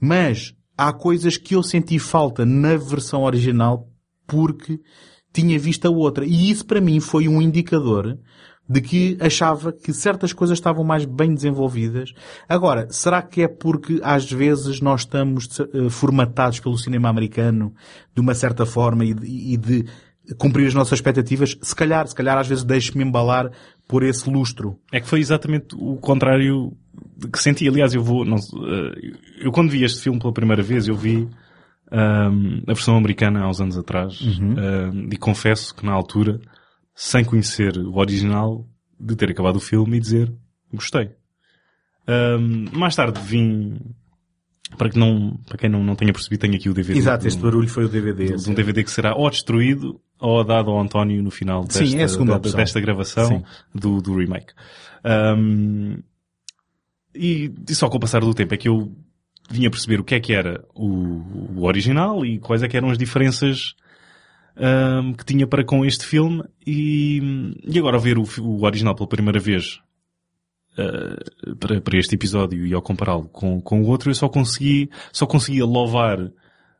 Mas há coisas que eu senti falta na versão original porque tinha visto a outra. E isso para mim foi um indicador de que achava que certas coisas estavam mais bem desenvolvidas. Agora, será que é porque às vezes nós estamos uh, formatados pelo cinema americano de uma certa forma e de, e de cumprir as nossas expectativas? Se calhar, se calhar às vezes deixo-me embalar por esse lustro. É que foi exatamente o contrário que senti. Aliás, eu vou, não, uh, eu quando vi este filme pela primeira vez, eu vi um, ehm, a versão americana há uns anos atrás uhum. uh, e confesso que na altura sem conhecer o original, de ter acabado o filme e dizer gostei. Um, mais tarde vim para, que não, para quem não, não tenha percebido, tenho aqui o DVD. Exato, este barulho foi o DVD. um DVD que será ou destruído ou dado ao António no final desta, Sim, é desta gravação do, do remake. Um, e, e, só com o passar do tempo é que eu vinha perceber o que é que era o, o original e quais é que eram as diferenças um, que tinha para com este filme e, e agora ao ver o, o original pela primeira vez uh, para, para este episódio e ao compará-lo com, com o outro eu só consegui, só conseguia louvar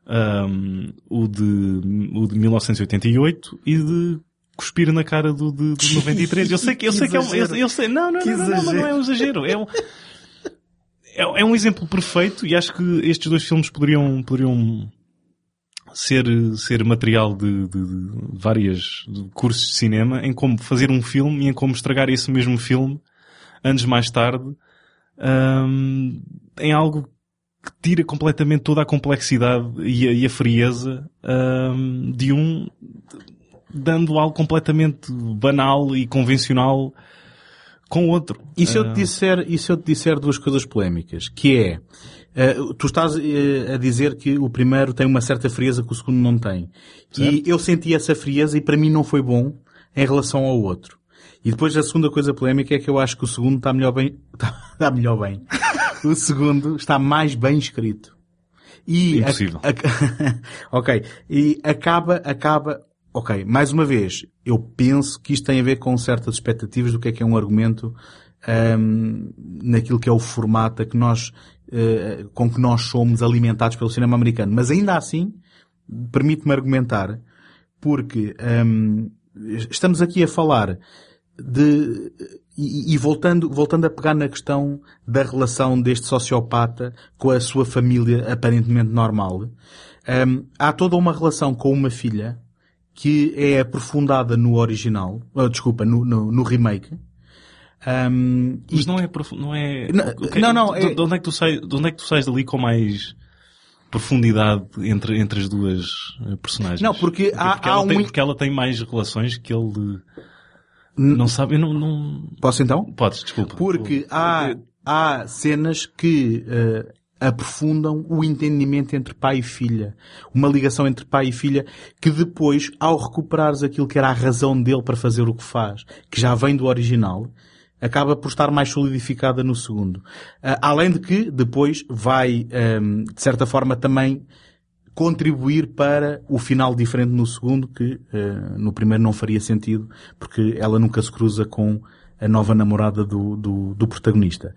um, o, de, o de 1988 e de cuspir na cara do de, de 93. Eu sei que, eu sei que é um, eu, eu sei, não, não, não, não, não, não é um exagero. É um, é, é um exemplo perfeito e acho que estes dois filmes poderiam, poderiam ser, ser material de, de, de várias cursos de cinema em como fazer um filme e em como estragar esse mesmo filme anos mais tarde um, em algo que tira completamente toda a complexidade e a, e a frieza um, de um dando algo completamente banal e convencional com outro. E se eu te disser, e se eu te disser duas coisas polémicas, que é, Uh, tu estás uh, a dizer que o primeiro tem uma certa frieza que o segundo não tem. Certo. E eu senti essa frieza e para mim não foi bom em relação ao outro. E depois a segunda coisa polémica é que eu acho que o segundo está melhor bem, está, melhor bem. o segundo está mais bem escrito. E Impossível. A, a, ok. E acaba, acaba, ok. Mais uma vez, eu penso que isto tem a ver com certas expectativas do que é que é um argumento um, naquilo que é o formato que nós eh, com que nós somos alimentados pelo cinema americano. Mas ainda assim, permite-me argumentar, porque um, estamos aqui a falar de e, e, voltando, voltando a pegar na questão da relação deste sociopata com a sua família aparentemente normal, um, há toda uma relação com uma filha que é aprofundada no original, oh, desculpa, no, no, no remake, um, Mas não é não é não, não, é... De, onde é que tu sais de onde é que tu sais dali com mais profundidade entre entre as duas eh, personagens? Não porque, porque há, porque, há ela um... tem, porque ela tem mais relações que ele não sabe eu não, não... posso então? Podes desculpa. Porque há há cenas que uh, aprofundam o entendimento entre pai e filha. Uma ligação entre pai e filha que depois, ao recuperares aquilo que era a razão dele para fazer o que faz, que já vem do original, acaba por estar mais solidificada no segundo. Uh, além de que depois vai, um, de certa forma, também contribuir para o final diferente no segundo, que uh, no primeiro não faria sentido, porque ela nunca se cruza com a nova namorada do, do, do protagonista.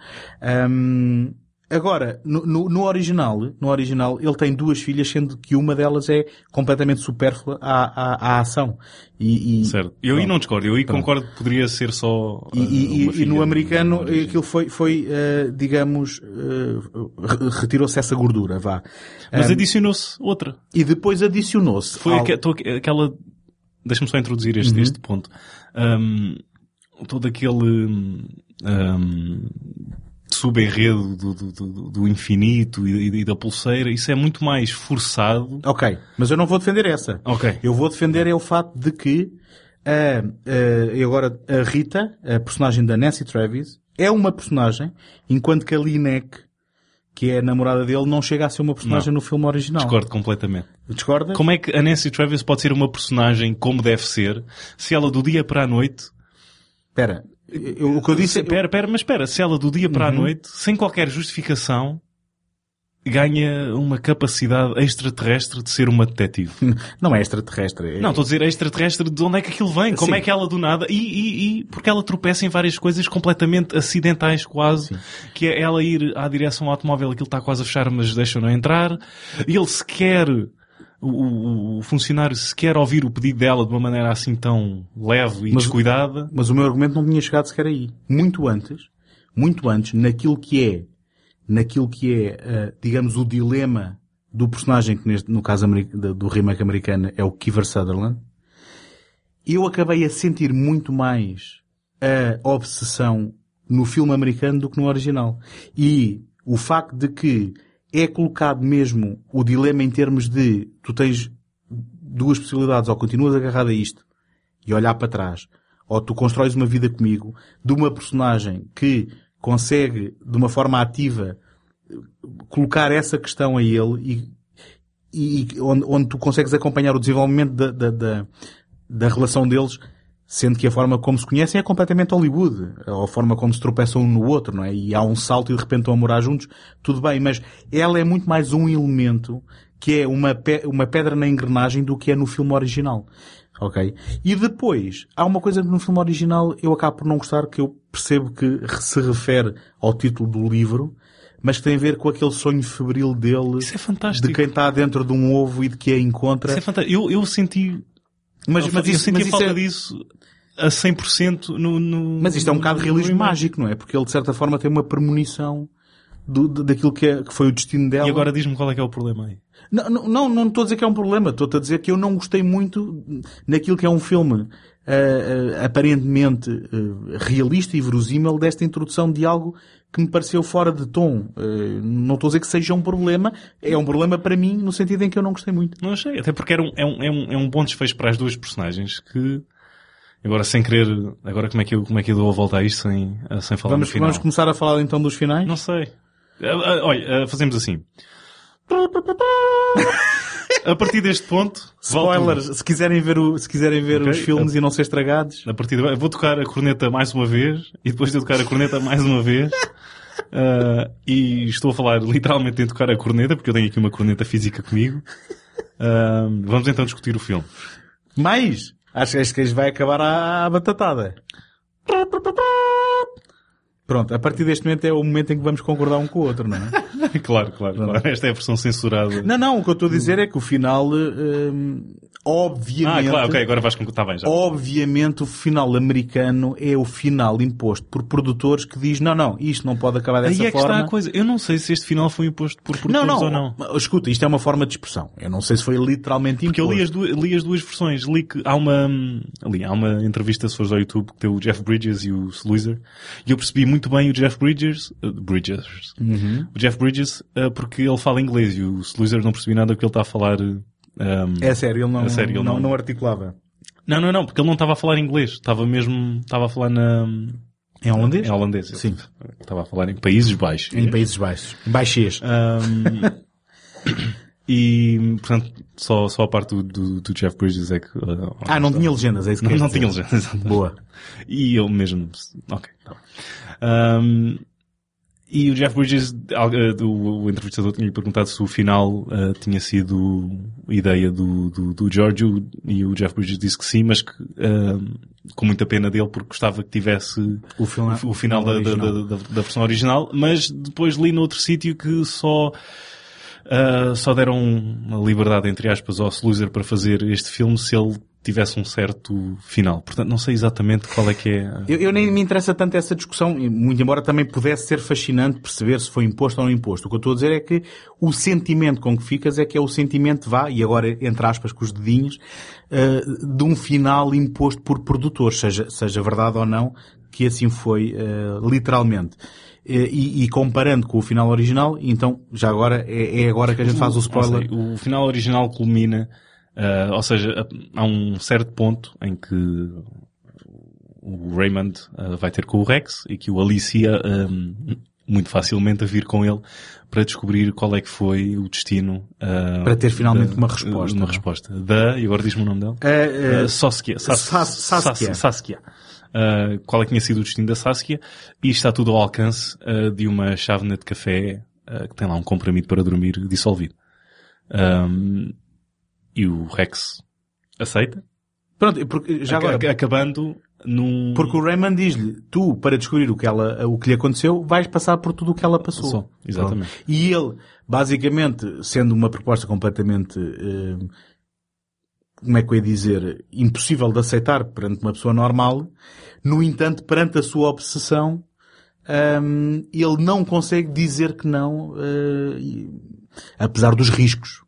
Um, Agora, no, no, no, original, no original, ele tem duas filhas, sendo que uma delas é completamente supérflua à, à, à ação. E, e, certo. Eu aí não discordo. Eu aí pronto. concordo que poderia ser só uh, E, e no americano, no aquilo foi, foi uh, digamos, uh, retirou-se essa gordura, vá. Mas um, adicionou-se outra. E depois adicionou-se. Foi ao... aquela... Deixa-me só introduzir este, uhum. este ponto. Um, todo aquele... Um, subenredo do, do, do, do infinito e, e, da pulseira, isso é muito mais forçado. Ok, mas eu não vou defender essa. Ok. Eu vou defender é o fato de que e agora a Rita, a personagem da Nancy Travis, é uma personagem, enquanto que a Lineck, que é a namorada dele, não chega a ser uma personagem não. no filme original. Discordo completamente. Discordas? Como é que a Nancy Travis pode ser uma personagem como deve ser, se ela do dia para a noite... Espera, eu, o que eu disse... Espera, espera, mas espera, se ela do dia para uhum. a noite, sem qualquer justificação, ganha uma capacidade extraterrestre de ser uma detetive. Não é extraterrestre. É... Não, estou a dizer extraterrestre de onde é que aquilo vem, como Sim. é que ela do nada, e, e, e, porque ela tropeça em várias coisas completamente acidentais quase, Sim. que é ela ir à direção ao automóvel, aquilo está quase a fechar, mas deixa não entrar, ele sequer o, o, funcionário sequer ouvir o pedido dela de uma maneira assim tão leve e mas, descuidada. Mas o meu argumento não tinha chegado sequer aí. Muito antes, muito antes, naquilo que é, naquilo que é, uh, digamos, o dilema do personagem que neste, no caso do remake americano é o Kiefer Sutherland, eu acabei a sentir muito mais a obsessão no filme americano do que no original. E o facto de que é colocado mesmo o dilema em termos de tu tens duas possibilidades, ou continuas agarrado a isto e olhar para trás, ou tu constróis uma vida comigo de uma personagem que consegue, de uma forma ativa, colocar essa questão a ele e, e onde, onde tu consegues acompanhar o desenvolvimento da, da, da, da relação deles Sendo que a forma como se conhecem é completamente Hollywood. Ou a forma como se tropeçam um no outro, não é? E há um salto e de repente estão a morar juntos. Tudo bem, mas ela é muito mais um elemento que é uma, pe uma pedra na engrenagem do que é no filme original. Ok? E depois, há uma coisa que no filme original eu acabo por não gostar, que eu percebo que se refere ao título do livro, mas que tem a ver com aquele sonho febril dele. Isso é fantástico. De quem está dentro de um ovo e de que a encontra. Isso é fantástico. Eu, eu senti mas, mas, isso, eu senti mas falta é... disso a 100% no, no... Mas isto é um bocado de realismo mágico, não é? Porque ele de certa forma tem uma premonição do, daquilo que, é, que foi o destino dela. E agora diz-me qual é que é o problema aí. Não, não, não, não estou a dizer que é um problema. Estou a dizer que eu não gostei muito naquilo que é um filme uh, uh, aparentemente uh, realista e verosímil desta introdução de algo que me pareceu fora de tom. não estou a dizer que seja um problema. É um problema para mim no sentido em que eu não gostei muito. Não achei. Até porque era um, é, um, é, um, é um bom desfecho para as duas personagens que... Agora, sem querer, agora como é que eu, como é que eu dou a volta a isto sem, sem falar vamos, no final? Vamos começar a falar então dos finais? Não sei. Olha, fazemos assim. A partir deste ponto, spoilers, se quiserem ver, o, se quiserem ver okay. os filmes a, e não ser estragados. A partir de, vou tocar a corneta mais uma vez e depois de tocar a corneta mais uma vez. Uh, e estou a falar literalmente em tocar a corneta, porque eu tenho aqui uma corneta física comigo. Uh, vamos então discutir o filme. Mais? Acho, acho que vai acabar a batatada. Pronto, a partir deste momento é o momento em que vamos concordar um com o outro, não é? claro, claro, claro. Esta é a versão censurada. Não, não, o que eu estou a dizer é que o final, hum, obviamente... Ah, claro, ok, agora vais com está bem já. Obviamente o final americano é o final imposto por produtores que diz, não, não, isto não pode acabar dessa Aí é forma. que está a coisa. Eu não sei se este final foi imposto por produtores não, não, ou não. Escuta, isto é uma forma de expressão. Eu não sei se foi literalmente imposto. Porque eu li as, duas, li as duas versões. Li que há uma, ali, há uma entrevista, se fores ao YouTube, que tem o Jeff Bridges e o Sluizer, e eu percebi muito bem o Jeff Bridges, uh, Bridges, uhum. o Jeff Bridges, uh, porque ele fala inglês e o Sluizer não percebi nada do que ele está a falar um, é sério, ele não, sério, ele não, não, articulava. Não, não, não, porque ele não estava a falar inglês. Estava mesmo, estava a falar na... Em holandês? Em holandês. Sim. Estava a falar em Países Baixos. Em Países Baixos. Baixês. Um, e, portanto, só, só a parte do, do, do Jeff Bridges é que... Uh, ah, não tinha legendas, é isso que Não, não tinha legendas. Boa. E eu mesmo... Ok. Tá. Um, e o Jeff Bridges, uh, o, entrevistador tinha-lhe perguntado se o final uh, tinha sido ideia do, do, do Giorgio e o Jeff Bridges disse que sim, mas que uh, com muita pena dele porque gostava que tivesse o, filme, o, o final da, da, da, da, versão original, mas depois li noutro sítio que só Uh, só deram uma liberdade, entre aspas, ao Sluizer para fazer este filme se ele tivesse um certo final. Portanto, não sei exatamente qual é que é. Eu, eu, nem me interessa tanto essa discussão, muito embora também pudesse ser fascinante perceber se foi imposto ou não imposto. O que eu estou a dizer é que o sentimento com que ficas é que é o sentimento, vá, e agora entre aspas com os dedinhos, uh, de um final imposto por produtores, seja, seja verdade ou não, que assim foi, uh, literalmente. E, e, comparando com o final original, então já agora é, é agora que a gente faz o spoiler. O final original culmina Uh, ou seja, há um certo ponto em que o Raymond uh, vai ter com o Rex e que o Alicia um, muito facilmente a vir com ele para descobrir qual é que foi o destino. Uh, para ter finalmente da, uma resposta. Uma resposta. Da, e agora diz-me o nome dela? Uh, uh, Saskia. Saskia. Saskia. Uh, qual é que tinha sido o destino da Saskia e está tudo ao alcance de uma chávena de café que tem lá um comprimido para dormir dissolvido. Um, e o Rex aceita. Pronto, porque já agora... Acabando num... Porque o Raymond diz-lhe, tu, para descobrir o que, ela, o que lhe aconteceu, vais passar por tudo o que ela passou. passou exatamente. Pronto. E ele, basicamente, sendo uma proposta completamente, eh, como é que eu ia dizer, impossível de aceitar perante uma pessoa normal, no entanto, perante a sua obsessão, um, ele não consegue dizer que não, uh, apesar dos riscos.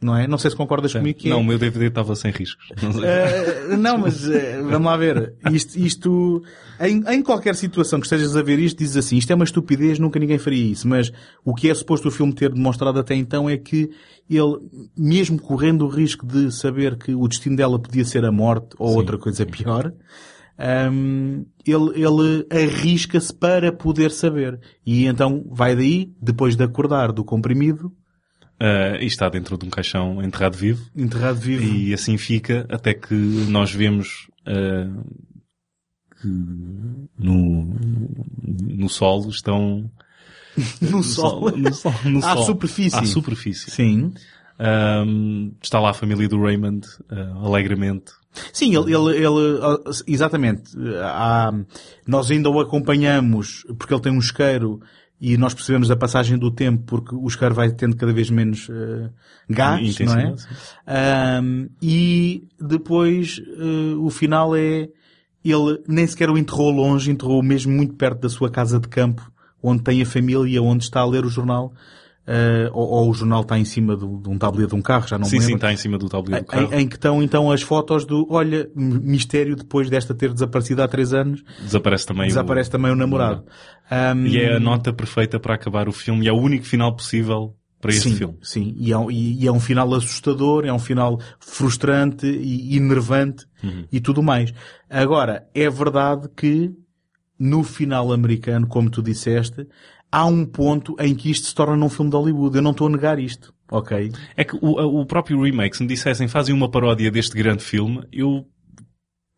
Não é? Não sei se concordas comigo que Não, é... o meu DVD estava sem riscos. Uh, não, mas uh, vamos lá ver. Isto, isto em, em, qualquer situação que estejas a ver isto, dizes assim, isto é uma estupidez, nunca ninguém faria isso. Mas o que é suposto o filme ter demonstrado até então é que ele, mesmo correndo o risco de saber que o destino dela podia ser a morte ou Sim. outra coisa pior, um, ele, ele arrisca-se para poder saber. E então vai daí, depois de acordar do comprimido, Uh, e está dentro de um caixão enterrado vivo. Enterrado vivo. E assim fica até que nós vemos uh, que no, no solo estão... no, sol? No sol, no à sol. superfície. À superfície. Sim. Um, está lá a família do Raymond, uh, alegremente. Sim, ele, ele, ele exatamente. Há, nós ainda o acompanhamos porque ele tem um isqueiro e nós percebemos a passagem do tempo porque o isqueiro vai tendo cada vez menos uh, gás, não é? Um, e depois uh, o final é ele nem sequer o enterrou longe, enterrou mesmo muito perto da sua casa de campo onde tem a família, onde está a ler o jornal, uh, ou, ou, o jornal está em cima do, de um tabuleiro de um carro, já não sim, me lembro. Sim, está em cima do tabuleiro do carro. Em, em, que estão então as fotos do, olha, mistério depois desta ter desaparecido há três anos. Desaparece também Desaparece o, também o namorado. Um, e é a nota perfeita para acabar o filme e é o único final possível para este sim, filme. Sim, e é, um, e é, um final assustador, é um final frustrante e enervante uhum. e tudo mais. Agora, é verdade que no final americano, como tu disseste, há um ponto em que isto se torna um filme de Hollywood. Eu não estou a negar isto, ok? É que o, o próprio remake, se me dissessem fazem uma paródia deste grande filme, eu,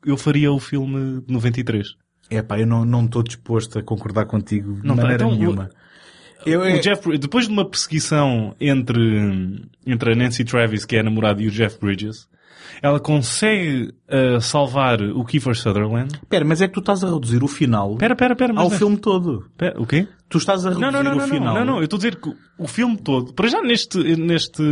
eu faria o filme de 93. É pá, eu não, não estou disposto a concordar contigo de não, tá, maneira então, nenhuma. Eu, o Jeff, depois de uma perseguição entre, entre a Nancy Travis, que é a namorada, e o Jeff Bridges, ela consegue uh, salvar o Kiefer Sutherland. Pera, mas é que tu estás a reduzir o final pera, pera, pera, ao é... filme todo. Pera, o quê? Tu estás a reduzir não, não, não, o final. Não, não, não, eu estou a dizer que o filme todo, para já neste, neste,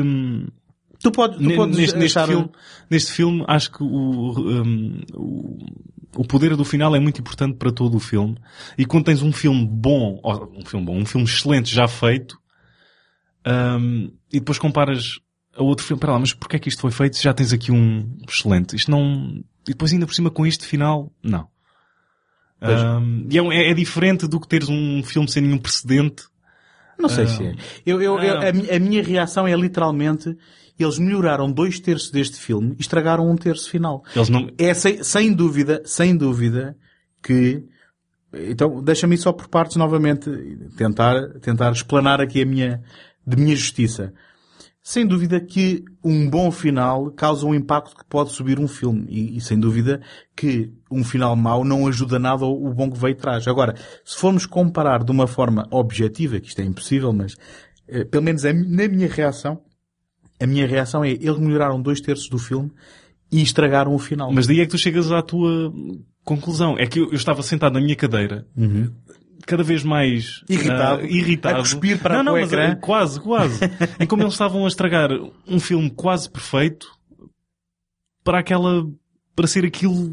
Tu, pode, tu podes neste, neste, filme, neste filme, acho que o, um, o, o poder do final é muito importante para todo o filme. E quando tens um filme bom, um filme bom, um filme excelente já feito, um, e depois comparas a outro filme, para lá, mas porquê é que isto foi feito já tens aqui um excelente? Isto não, e depois ainda por cima com este final, não. Um, e é, é, diferente do que teres um filme sem nenhum precedente. Não sei se é. Eu, eu, eu a, a minha reação é literalmente, eles melhoraram dois terços deste filme e estragaram um terço final. Eles não... É sem, sem dúvida, sem dúvida que então, deixa-me só por partes novamente tentar, tentar explanar aqui a minha, de minha justiça. Sem dúvida que um bom final causa um impacto que pode subir um filme. E, e sem dúvida que um final mau não ajuda nada ao, o bom que veio atrás. Agora, se formos comparar de uma forma objetiva, que isto é impossível, mas eh, pelo menos a, na minha reação, a minha reação é eles melhoraram dois terços do filme e estragaram o final. Mas daí é que tu chegas à tua conclusão. É que eu, eu estava sentado na minha cadeira, uhum. Cada vez mais irritado, uh, irritado. A cuspir para não, não, mas, uh, quase, quase. e como eles estavam a estragar um filme quase perfeito para aquela, para ser aquilo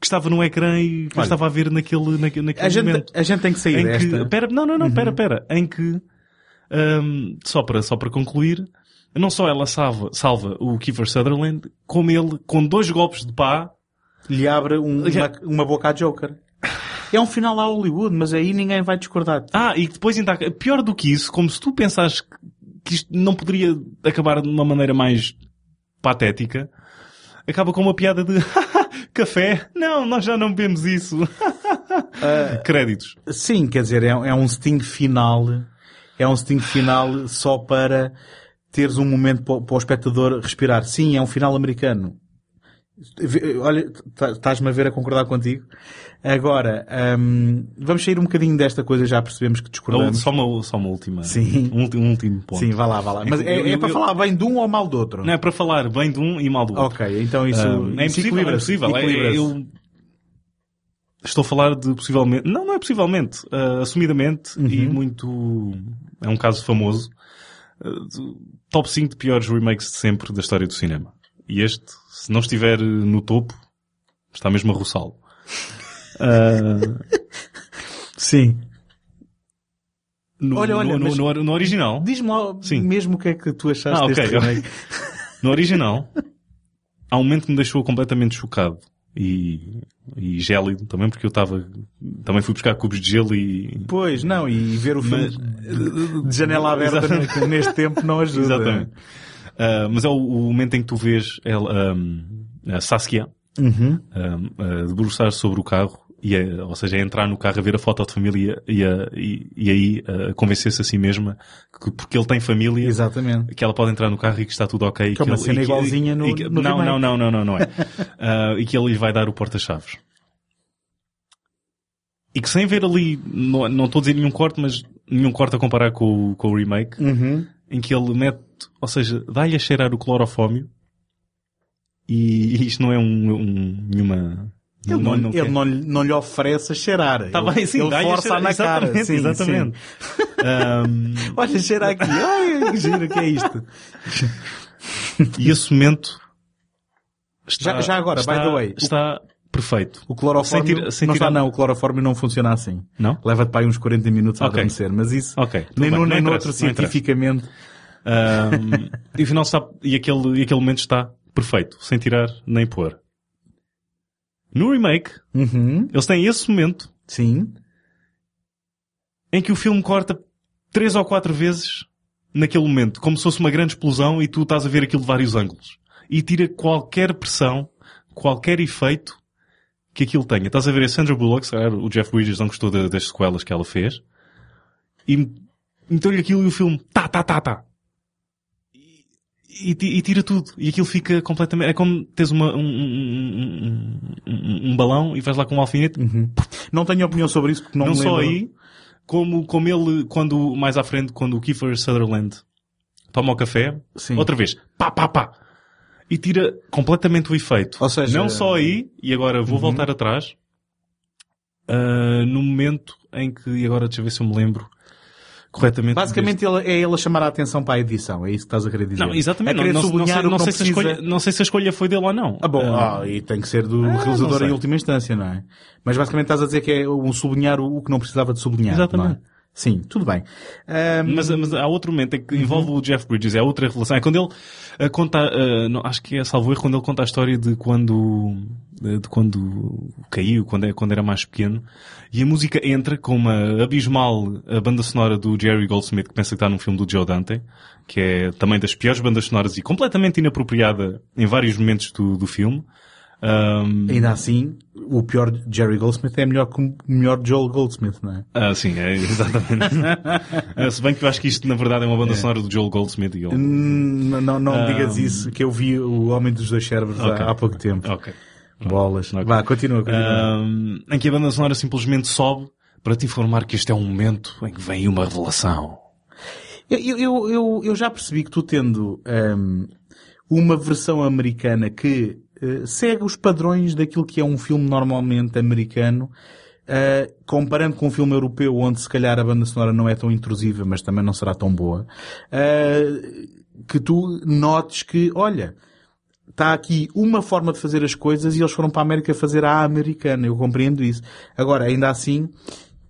que estava no ecrã e que Olha, eu estava a ver naquele, naquele, naquele a gente, momento. A gente tem que sair em desta. Que, pera, não, não, não, uhum. pera, pera. Em que, um, só para, só para concluir, não só ela salva, salva o Kiefer Sutherland, como ele, com dois golpes de pá, lhe abre um, uma, uma boca a Joker. É um final a Hollywood, mas aí ninguém vai discordar. Ah, e depois ainda pior do que isso, como se tu pensares que isto não poderia acabar de uma maneira mais patética, acaba com uma piada de café. Não, nós já não bebemos isso. uh, Créditos. Sim, quer dizer, é, é um sting final. É um sting final só para teres um momento para o espectador respirar. Sim, é um final americano. Olha, tá, estás-me a ver a concordar contigo. Agora, um, vamos sair um bocadinho desta coisa, já percebemos que discordamos. Só uma, só uma última. Sim. Um, um último ponto. Sim, vá lá, vá lá. Mas é, é, é para eu, falar bem de um ou mal do outro? Não, é para falar bem de um e mal do outro. Ok, então isso, um, é impossível, é impossível. É, eu estou a falar de possivelmente, não, não é possivelmente, uh, assumidamente uhum. e muito, é um caso famoso, uh, top 5 de piores remakes de sempre da história do cinema. E este, se não estiver no topo, está mesmo a roçá-lo. Uh... Sim. No, olha, olha, no, no, no original. Diz-me lá Sim. mesmo o que é que tu achaste ah, deste okay. No original, há um momento que me deixou completamente chocado. E, e gélido também, porque eu estava, também fui buscar cubos de gelo e... Pois, não, e ver o filme Mas, de janela aberta neste tempo não ajuda. Exatamente. Uh, mas é o, o, momento em que tu vês ela, um, a Saskia uhum. um, uh, debruçar sobre o carro, e é, ou seja, é entrar no carro a ver a foto de família e, a, e, e aí uh, convencer-se a si mesma que porque ele tem família, Exatamente. que ela pode entrar no carro e que está tudo ok. Que, é uma ele, cena igualzinha no, e, no não, não, não, não, não, não é. uh, e que ele lhe vai dar o porta-chaves. E que sem ver ali, não, não estou a dizer nenhum corte, mas nenhum corte a comparar com, com o remake, uhum. Em que ele mete, ou seja, dá-lhe a cheirar o clorofómio e isto não é um, um nenhuma... Ele, não, não, ele não, não, lhe oferece a cheirar. Tá ele, bem, sim, ele força cheirar, na exatamente, cara. Sim, exatamente. Sim. um... Olha, cheira aqui. Olha, que giro, que é isto? e esse momento está, já, já agora, está, by the way. Está perfeito. O clorofórmio, Sem tira- sem não, tirar- está, não, o clorofórmio não funciona assim. Não? Leva-te para aí uns 40 minutos a Ok. adormecer, mas isso, Ok, tudo nem num não nem no outro, não cientificamente. Ahm, e afinal está, e aquele, e aquele momento está perfeito, sem tirar nem pôr. No remake, Uhum, eles têm esse momento sim. em que o filme corta três ou quatro vezes naquele momento, como se fosse uma grande explosão e tu estás a ver aquilo de vários ângulos. E tira qualquer pressão, qualquer efeito que aquilo tenha. Estás a ver a Sandra Bullock, se calhar o Jeff Bridges não gostou da- das sequelas que ela fez, e meteu-lhe aquilo e o filme, tá, tá, tá, tá. E, e ti- tira tudo. E aquilo fica completamente... É como tens uma, um, um, um- um- balão e vais lá com um alfinete Uhum. Não tenho opinião sobre isso porque não, não, me só lembro. aí, como, como ele, quando, mais à frente, quando o Kiefer Sutherland toma o café, Sim. outra vez, pá, pá, pá, e tira completamente o efeito. Ou seja- não só aí, e agora vou Uhum. voltar atrás, ah, no momento em que, e agora deixa eu ver se eu me lembro corretamente. Basicamente ele, é ele a chamar a atenção para a edição, é isso que estás a querer dizer. Não, exatamente. Querer não, não, sublinhar não, sei, não, sei se escolha, não sei se a escolha foi dele ou não. Ah, bom, Ah, ah, e tem que ser do Ah, realizador em última instância, não é? Mas basicamente estás a dizer que é um sublinhar o o que não precisava de sublinhar. Exatamente. não é? Sim, tudo bem. Ahm, Mas, mas há outro momento em que envolve o Jeff Bridges, é outra revelação. É quando ele eh, conta, eh, não, acho que é salvo erro, quando ele conta a história de quando, de quando caiu, quando, é, quando era mais pequeno. E a música entra com uma abismal a banda sonora do Jerry Goldsmith, que pensa que está num filme do Joe Dante, que é também das piores bandas sonoras e completamente inapropriada em vários momentos do, do filme. Ahm, Ainda assim, o pior Jerry Goldsmith é melhor que o melhor Joel Goldsmith, não é? ah, sim, é, exatamente. Ah, Se bem que eu acho que isto, na verdade, é uma banda sonora do Joel Goldsmith. E ele... Hum, Não, não Ahm. digas isso, que eu vi o Homem dos Dois Cérebros há- Ok. há pouco tempo. Ok. Bolas. Ok. Vá, continua, continua. Ahm, em que a banda sonora simplesmente sobe para te informar que este é um momento em que vem uma revelação. Eu, eu, eu, eu, já percebi que tu tendo ahm, uma versão americana que segue os padrões daquilo que é um filme normalmente americano, eh, comparando com um filme europeu onde se calhar a banda sonora não é tão intrusiva, mas também não será tão boa, eh, que tu notes que, olha, está aqui uma forma de fazer as coisas e eles foram para a América fazer a americana. Eu compreendo isso. Agora, ainda assim,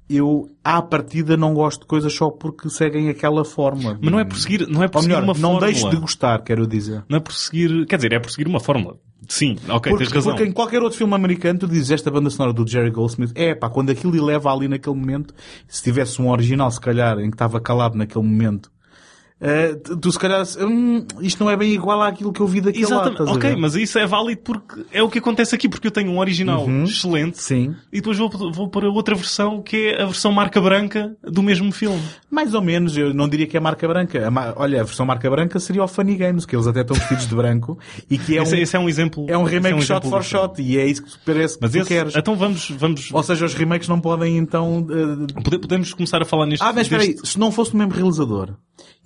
eu, à partida, não gosto de coisas só porque seguem aquela forma. Mas não é por seguir, não é por melhor, uma não fórmula. deixo de gostar, quero dizer. Não é por seguir, quer dizer, é por seguir uma fórmula. Sim, ok, Porque, tens razão. porque em qualquer outro filme americano tu dizes esta banda sonora do Jerry Goldsmith, é pá, quando aquilo eleva ali naquele momento, se tivesse um original, se calhar, em que estava calado naquele momento, eh, tu, se calhar, hum, isto não é bem igual àquilo que eu vi daquele Exatamente. a Ok, mas isso é válido porque é o que acontece aqui, porque eu tenho um original excelente Sim. e depois vou, vou para outra versão que é a versão marca branca do mesmo filme. Mais ou menos, eu não diria que é marca branca. A Olha, a versão marca branca seria o Funny Games, que eles até estão vestidos de branco, e que é esse, um, esse é um exemplo. é um remake um shot for shot, e é isso que parece que Mas tu esse, queres. então vamos, vamos, Ou seja, os remakes não podem então... pode- podemos começar a falar neste, Ah, mas espera aí, deste se não fosse o mesmo realizador,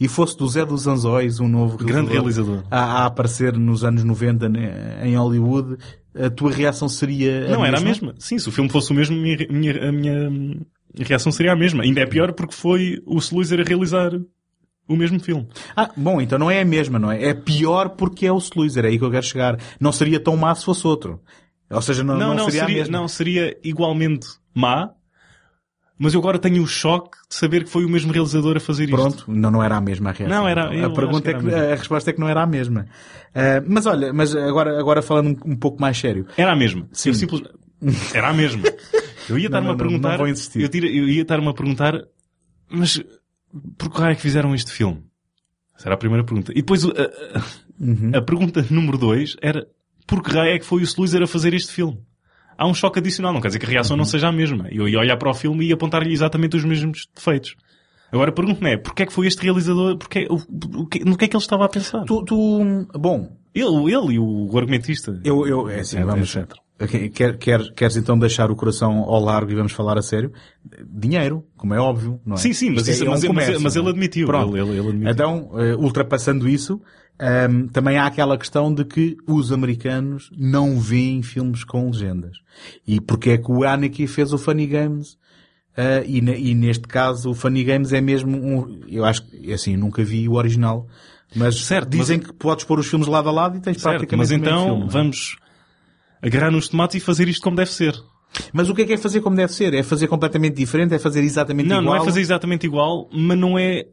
e fosse do Zé dos Anzóis, um novo grande realizador. A, a aparecer nos anos 90 né, em Hollywood, a tua reação seria a Não, era a mesma? mesma. Sim, se o filme fosse o mesmo, a minha, a minha, a minha reação seria a mesma. Ainda é pior porque foi o Sluizer a realizar o mesmo filme. Ah, bom, então não é a mesma, não é? É pior porque é o Sluizer, é aí que eu quero chegar. Não seria tão má se fosse outro. Ou seja, não, Não, não, não, seria, a seria, mesma. não, seria igualmente má, mas eu agora tenho o choque de saber que foi o mesmo realizador a fazer isto. Pronto, não, não era a mesma a reação. Não, era- a pergunta é que, a mesma. a resposta é que não era a mesma. Ah, mas olha, mas agora, agora falando um, um pouco mais sério. Era a mesma. Sim. Simples... Era a mesma. Eu ia estar-me a perguntar. não vou insistir. Eu, tira- eu ia estar-me a perguntar, mas por que raio é que fizeram este filme? Essa era a primeira pergunta. E depois a, a- Uhum. a pergunta número dois era por que raio é que foi o Sluizer a fazer este filme? Há um choque adicional, não quer dizer que a reação Uhum. não seja a mesma. Eu ia olhar para o filme e apontar-lhe exatamente os mesmos defeitos. Agora a pergunta é, porquê é que foi este realizador, porquê, o, o, que- no que é que ele estava a pensar? Tu, tu, bom, Ele, ele e o argumentista. eu, eu, é assim, É, vamos, etc. Quer, quer, queres então deixar o coração ao largo e vamos falar a sério? Dinheiro, como é óbvio, não é? Sim, sim, mas, isso- é um mas, mas- comércio, mas não é? ele admitiu. Pronto. Ele, ele, ele admitiu. Então, eh, ultrapassando isso, ehm, também há aquela questão de que os americanos não veem filmes com legendas. E porque é que o Aniki fez o Funny Games? eh, e, e neste caso o Funny Games é mesmo um, eu acho que, assim, nunca vi o original, mas Certo, dizem que podes pôr os filmes lado a lado e tens Certo, praticamente mas então filme, é? vamos, agarrar nos tomates e fazer isto como deve ser. Mas o que é que é fazer como deve ser? É fazer completamente diferente? É fazer exatamente não, igual? Não, não é fazer exatamente igual, mas não é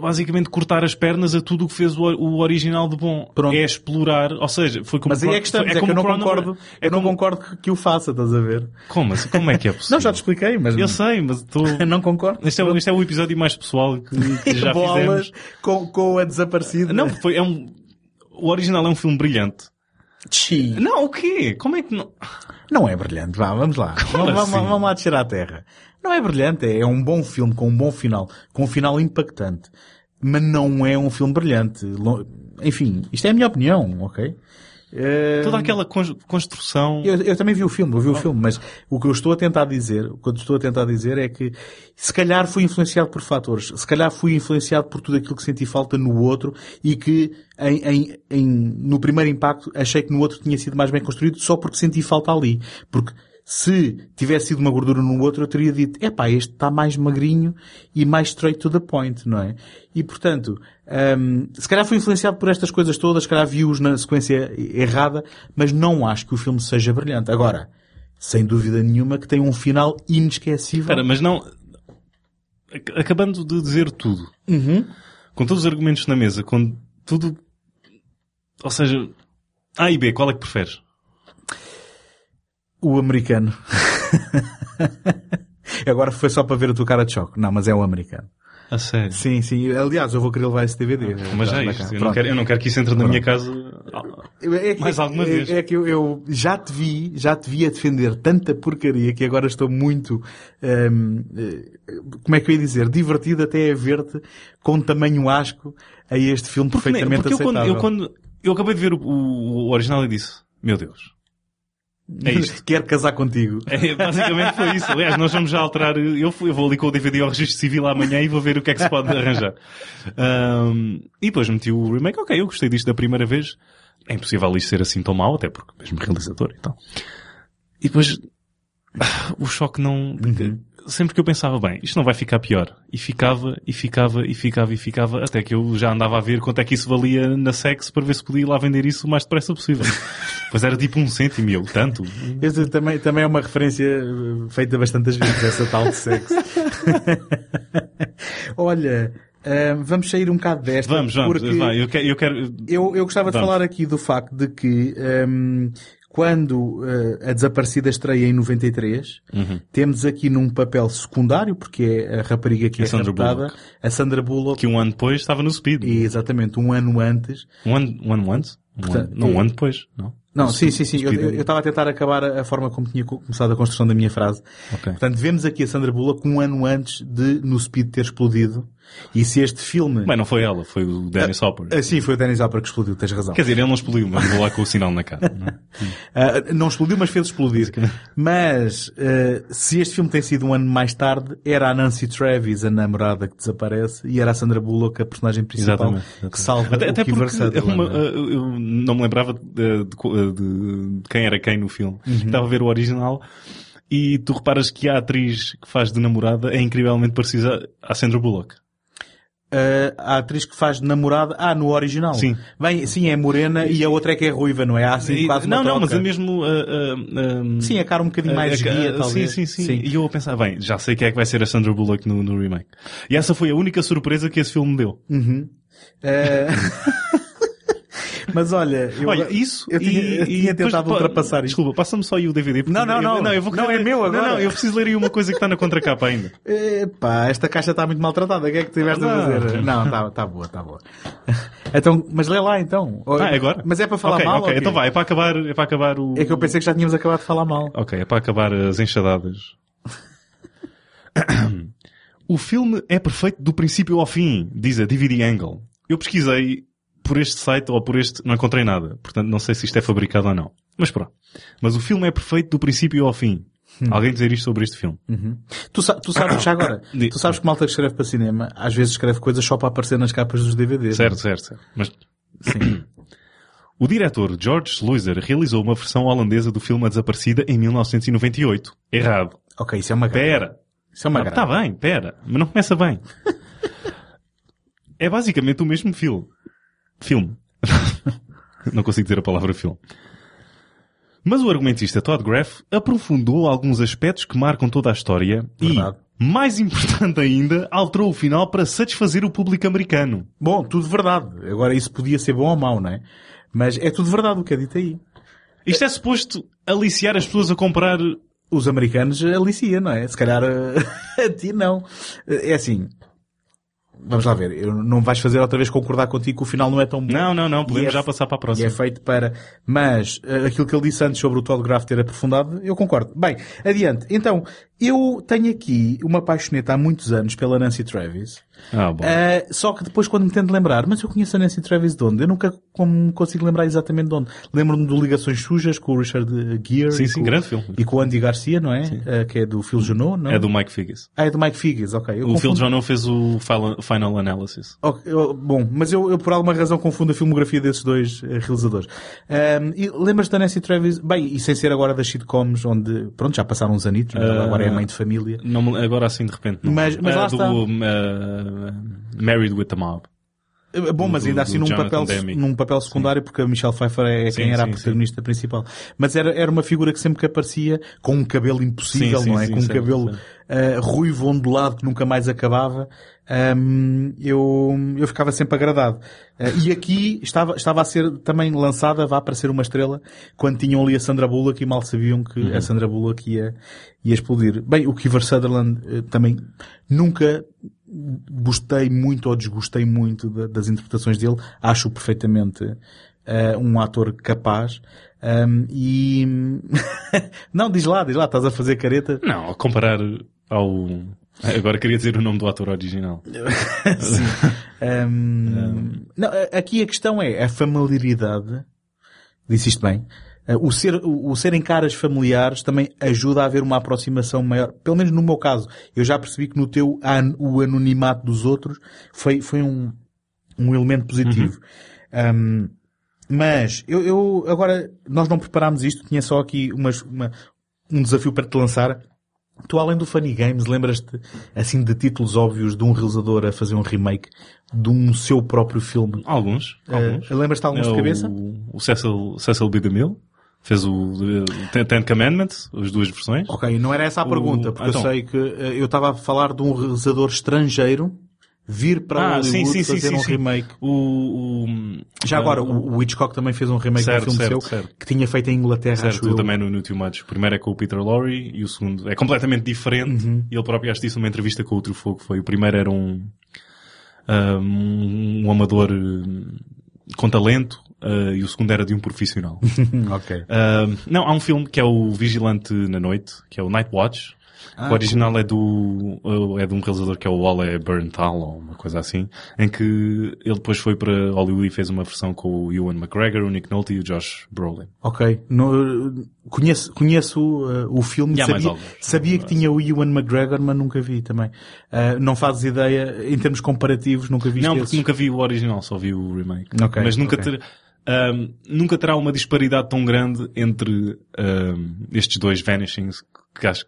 basicamente cortar as pernas a tudo o que fez o, o original de bom. Pronto. É explorar, ou seja, foi como... Mas aí é que estamos, é, é que eu não concordo, é eu não como... concordo que o faça, estás a ver? Como? Assim? Como é que é possível? não, já te expliquei, mas... Eu sei, mas estou... não concordo. Este é, este é o episódio mais pessoal que, que já Bolas fizemos. Com, com a desaparecida. Não, foi, é um... O original é um filme brilhante. Sim. Não, o quê? Como é que não... Não é brilhante, vá, vamos lá. Vamos, assim? vamos, vamos lá descer à terra. Não é brilhante, é um bom filme com um bom final, com um final impactante mas não é um filme brilhante. Enfim, isto é a minha opinião, ok? Uh, Toda aquela construção. Eu, eu, também vi o filme, eu vi oh. o filme, mas o que eu estou a tentar dizer, o que eu estou a tentar dizer é que se calhar fui influenciado por fatores, se calhar fui influenciado por tudo aquilo que senti falta no outro e que em, em, em, no primeiro impacto achei que no outro tinha sido mais bem construído só porque senti falta ali. Porque se tivesse sido uma gordura no outro, eu teria dito, epá, este está mais magrinho e mais straight to the point, não é? E portanto, um, se calhar fui influenciado por estas coisas todas, se calhar vi-os na sequência errada, mas não acho que o filme seja brilhante. Agora, sem dúvida nenhuma que tem um final inesquecível. Espera, mas não... Acabando de dizer tudo, uhum. com todos os argumentos na mesa, com tudo... Ou seja, A e B, qual é que preferes? O americano. Agora foi só para ver a tua cara de choque. Não, mas é o americano. A sério? Sim, sim. Aliás, eu vou querer levar esse DVD. Ah, mas já é isto. Eu não, quero, eu não quero que isso entre na minha casa é que, mais alguma é, vez. É que eu, eu, já te vi, já te vi a defender tanta porcaria que agora estou muito, hum, eh, como é que eu ia dizer, divertido até a ver-te com tamanho asco a este filme porque, perfeitamente porque aceitável. Eu quando, eu quando, eu acabei de ver o, o, o original e disse, meu Deus, é isto. Quer casar contigo. É, basicamente foi isso. Aliás, nós vamos já alterar. Eu, eu vou ali com o DVD ao registro civil amanhã e vou ver o que é que se pode arranjar. Um, e depois meti o remake. Ok, eu gostei disto da primeira vez. É impossível isto ser assim tão mau, até porque mesmo realizador e tal. E depois, o choque não, uhum sempre que eu pensava, bem, isto não vai ficar pior. E ficava, e ficava, e ficava, e ficava, até que eu já andava a ver quanto é que isso valia na Sex para ver se podia ir lá vender isso o mais depressa possível. pois era tipo um cêntimo, eu, tanto. Esse também, também é uma referência eh, feita bastantes vezes, essa tal de Sex. Olha, Uh, vamos sair um bocado desta. Vamos, vamos. Porque vai, eu, quero, eu, quero... eu, eu gostava vamos. de falar aqui do facto de que um, quando uh, a Desaparecida estreia em 93, uhum. temos aqui num papel secundário, porque é a rapariga que a é Sandra raptada, a Sandra Bullock. Que um ano depois estava no Speed. E, exatamente, um ano antes. Um ano, um ano antes? Portanto, um ano, não, um ano depois, não? Não, sim, sim, sim. Eu, eu, estava a tentar acabar a, forma como tinha começado a construção da minha frase. Okay. Portanto, vemos aqui a Sandra Bullock um ano antes de no Speed ter explodido. E se este filme... Mas não foi ela, foi o Dennis ah, Hopper. Ah, sim, foi o Dennis Hopper que explodiu, tens razão. Quer dizer, ele não explodiu, mas vou lá com o sinal na cara. Não, uh, não explodiu, mas fez explodir. Mas, uh, se este filme tem sido um ano mais tarde, era a Nancy Travis, a namorada que desaparece, e era a Sandra Bullock, a personagem principal, exatamente, exatamente. que salva até, o até Kiefer Sutherland. Uma, uh, eu não me lembrava de, de, de, quem era quem no filme. Uhum. Estava a ver o original e tu reparas que a atriz que faz de namorada é incrivelmente parecida à Sandra Bullock. Uh, a atriz que faz de namorada, ah, no original. Sim. Bem, sim, é morena e a outra é que é ruiva, não é? Há assim quase Não, não, mas é mesmo, uh, uh, Sim, a cara um bocadinho mais guia, talvez. Sim, sim, sim, E eu a pensar, bem, já sei quem é que vai ser a Sandra Bullock no, no remake. E essa foi a única surpresa que esse filme me deu. Uhum. Mas olha, eu, olha, isso eu tinha, e, eu tinha tentado depois, ultrapassar isto. Desculpa, passa-me só aí o DVD. Não, não, não. Eu, não, eu vou não é meu agora. Não, não, eu preciso ler aí uma coisa que está na contracapa ainda. Epá, esta caixa está muito maltratada. O que é que tiveste a fazer? Não, está tá boa, está boa. Então, mas lê lá então. Ah, é agora? Mas é para falar okay, mal? Ok, então vai, é para acabar, é para acabar o... É que eu pensei que já tínhamos acabado de falar mal. Ok, é para acabar as enxadadas. o filme é perfeito do princípio ao fim, diz a DVD Angle. Eu pesquisei por este site ou por este, não encontrei nada. Portanto, não sei se isto é fabricado ou não. Mas pronto. Mas o filme é perfeito do princípio ao fim. Hum. Alguém dizer isto sobre este filme. Uhum. Tu, tu, sabes, já agora, tu sabes que malta que escreve para cinema, às vezes escreve coisas só para aparecer nas capas dos DVDs. Certo, não? certo, certo. Mas, sim. o diretor George Sluizer realizou uma versão holandesa do filme A Desaparecida em 1998. Errado. Ok, isso é uma Pera. Isso é uma Está bem, pera. Mas não começa bem. é basicamente o mesmo filme. Filme. não consigo dizer a palavra filme. Mas o argumentista Todd Graff aprofundou alguns aspectos que marcam toda a história Verdade. e, mais importante ainda, alterou o final para satisfazer o público americano. Bom, tudo verdade. Agora isso podia ser bom ou mau, não é? Mas é tudo verdade o que é dito aí. Isto é suposto aliciar as pessoas a comprar Os americanos alicia, não é? Se calhar eh, a ti não. É assim. Vamos lá ver. Eu não vais fazer outra vez concordar contigo que o final não é tão bom. Não, não, não, podemos é- já passar para a E próxima. é feito para... Mas, eh, aquilo que ele disse antes sobre o Todd Graff ter aprofundado, eu concordo. Bem, adiante. Então, eu tenho aqui uma paixoneta há muitos anos pela Nancy Travis. Ah, bom. Eh, só que depois quando me tento lembrar, mas eu conheço a Nancy Travis de onde? Eu nunca como consigo lembrar exatamente de onde. Lembro-me do Ligações Sujas com o Richard Gere. Sim, e sim, com, grande filme. E com o Andy Garcia, não é? Eh, que é do Phil Junot, não? É do Mike Figgis. Ah, é do Mike Figgis, ok. Eu O Phil confundo- Johnson fez o Final, Analysis. Ok, eu- bom, mas eu, eu por alguma razão confundo a filmografia desses dois eh, realizadores. Ahm, e lembras-te da Nancy Travis? Bem, e sem ser agora das sitcoms onde, pronto, já passaram uns anitos, agora é mãe de família. Não, agora assim de repente não. Mas- mas lá do, está. ah, Married with the Mob. Eh, Bom, mas do- ainda assim num Jonathan papel, num papel secundário, porque a Michelle Pfeiffer é Sim, quem era sim, a protagonista principal. Mas era, era uma figura que sempre que aparecia, com um cabelo impossível, Sim, sim, não é? sim, com um cabelo eh, ruivo ondulado que nunca mais acabava. Ahm, eu, eu ficava sempre agradado. Eh, e aqui estava, estava a ser também lançada, vá para ser uma estrela, quando tinham ali a Sandra Bullock e mal sabiam que Uhum. a Sandra Bullock ia, ia explodir. Bem, o Kiefer Sutherland eh, também nunca gostei muito ou desgostei muito da- das interpretações dele. Acho perfeitamente eh, um ator capaz. Ahm, e não, diz lá, diz lá, estás a fazer careta. Não, a comparar ao... Agora queria dizer o nome do ator original. Sim. Ahm, não, a- aqui a questão é a familiaridade. Disse isto bem. Eh, O ser, o o serem caras familiares também ajuda a haver uma aproximação maior. Pelo menos no meu caso. Eu já percebi que no teu, an- o anonimato dos outros foi, foi um, um elemento positivo. Ahm, mas, eu, eu, agora, nós não preparámos isto, tinha só aqui umas, uma, um desafio para te lançar. Tu, além do Funny Games, lembras-te, assim, de títulos óbvios de um realizador a fazer um remake de um seu próprio filme? Alguns. alguns. Eh, lembras-te alguns É de cabeça? O, o Cecil, Cecil B. DeMille fez o eh, Ten, Ten Commandments, as duas versões. Ok, não era essa a O- pergunta, porque então. eu sei que eh, eu estava a falar de um realizador estrangeiro vir para Ah, Hollywood sim, sim, fazer sim, um remake. O, o, Já ah, agora, o, o Hitchcock também fez um remake Certo, de um filme certo, seu certo. que tinha feito em Inglaterra, Certo, acho eu. o The Man Who Knew Too Much. O primeiro é com o Peter Lorre e o segundo é completamente diferente. Uhum. E ele próprio acho disse numa entrevista com o Fogo. Foi, o primeiro era um, um, um amador com talento eh, e o segundo era de um profissional. ok. Ah, não, há um filme que é o Vigilante na Noite, que é o Night Watch. Ah, o original é do, é de um realizador que é o Ole Bernthal, ou uma coisa assim, em que ele depois foi para Hollywood e fez uma versão com o Ewan McGregor, o Nick Nolte e o Josh Brolin. Ok. No, conheço conheço uh, o filme. Mais Sabia, sabia que tinha o Ewan McGregor, mas nunca vi também. Uh, não fazes ideia, em termos comparativos, nunca viste Não, esses? porque nunca vi o original, só vi o remake. Ok, Mas nunca, ok. ter- ahm, nunca terá uma disparidade tão grande entre ahm, estes dois Vanishings, que acho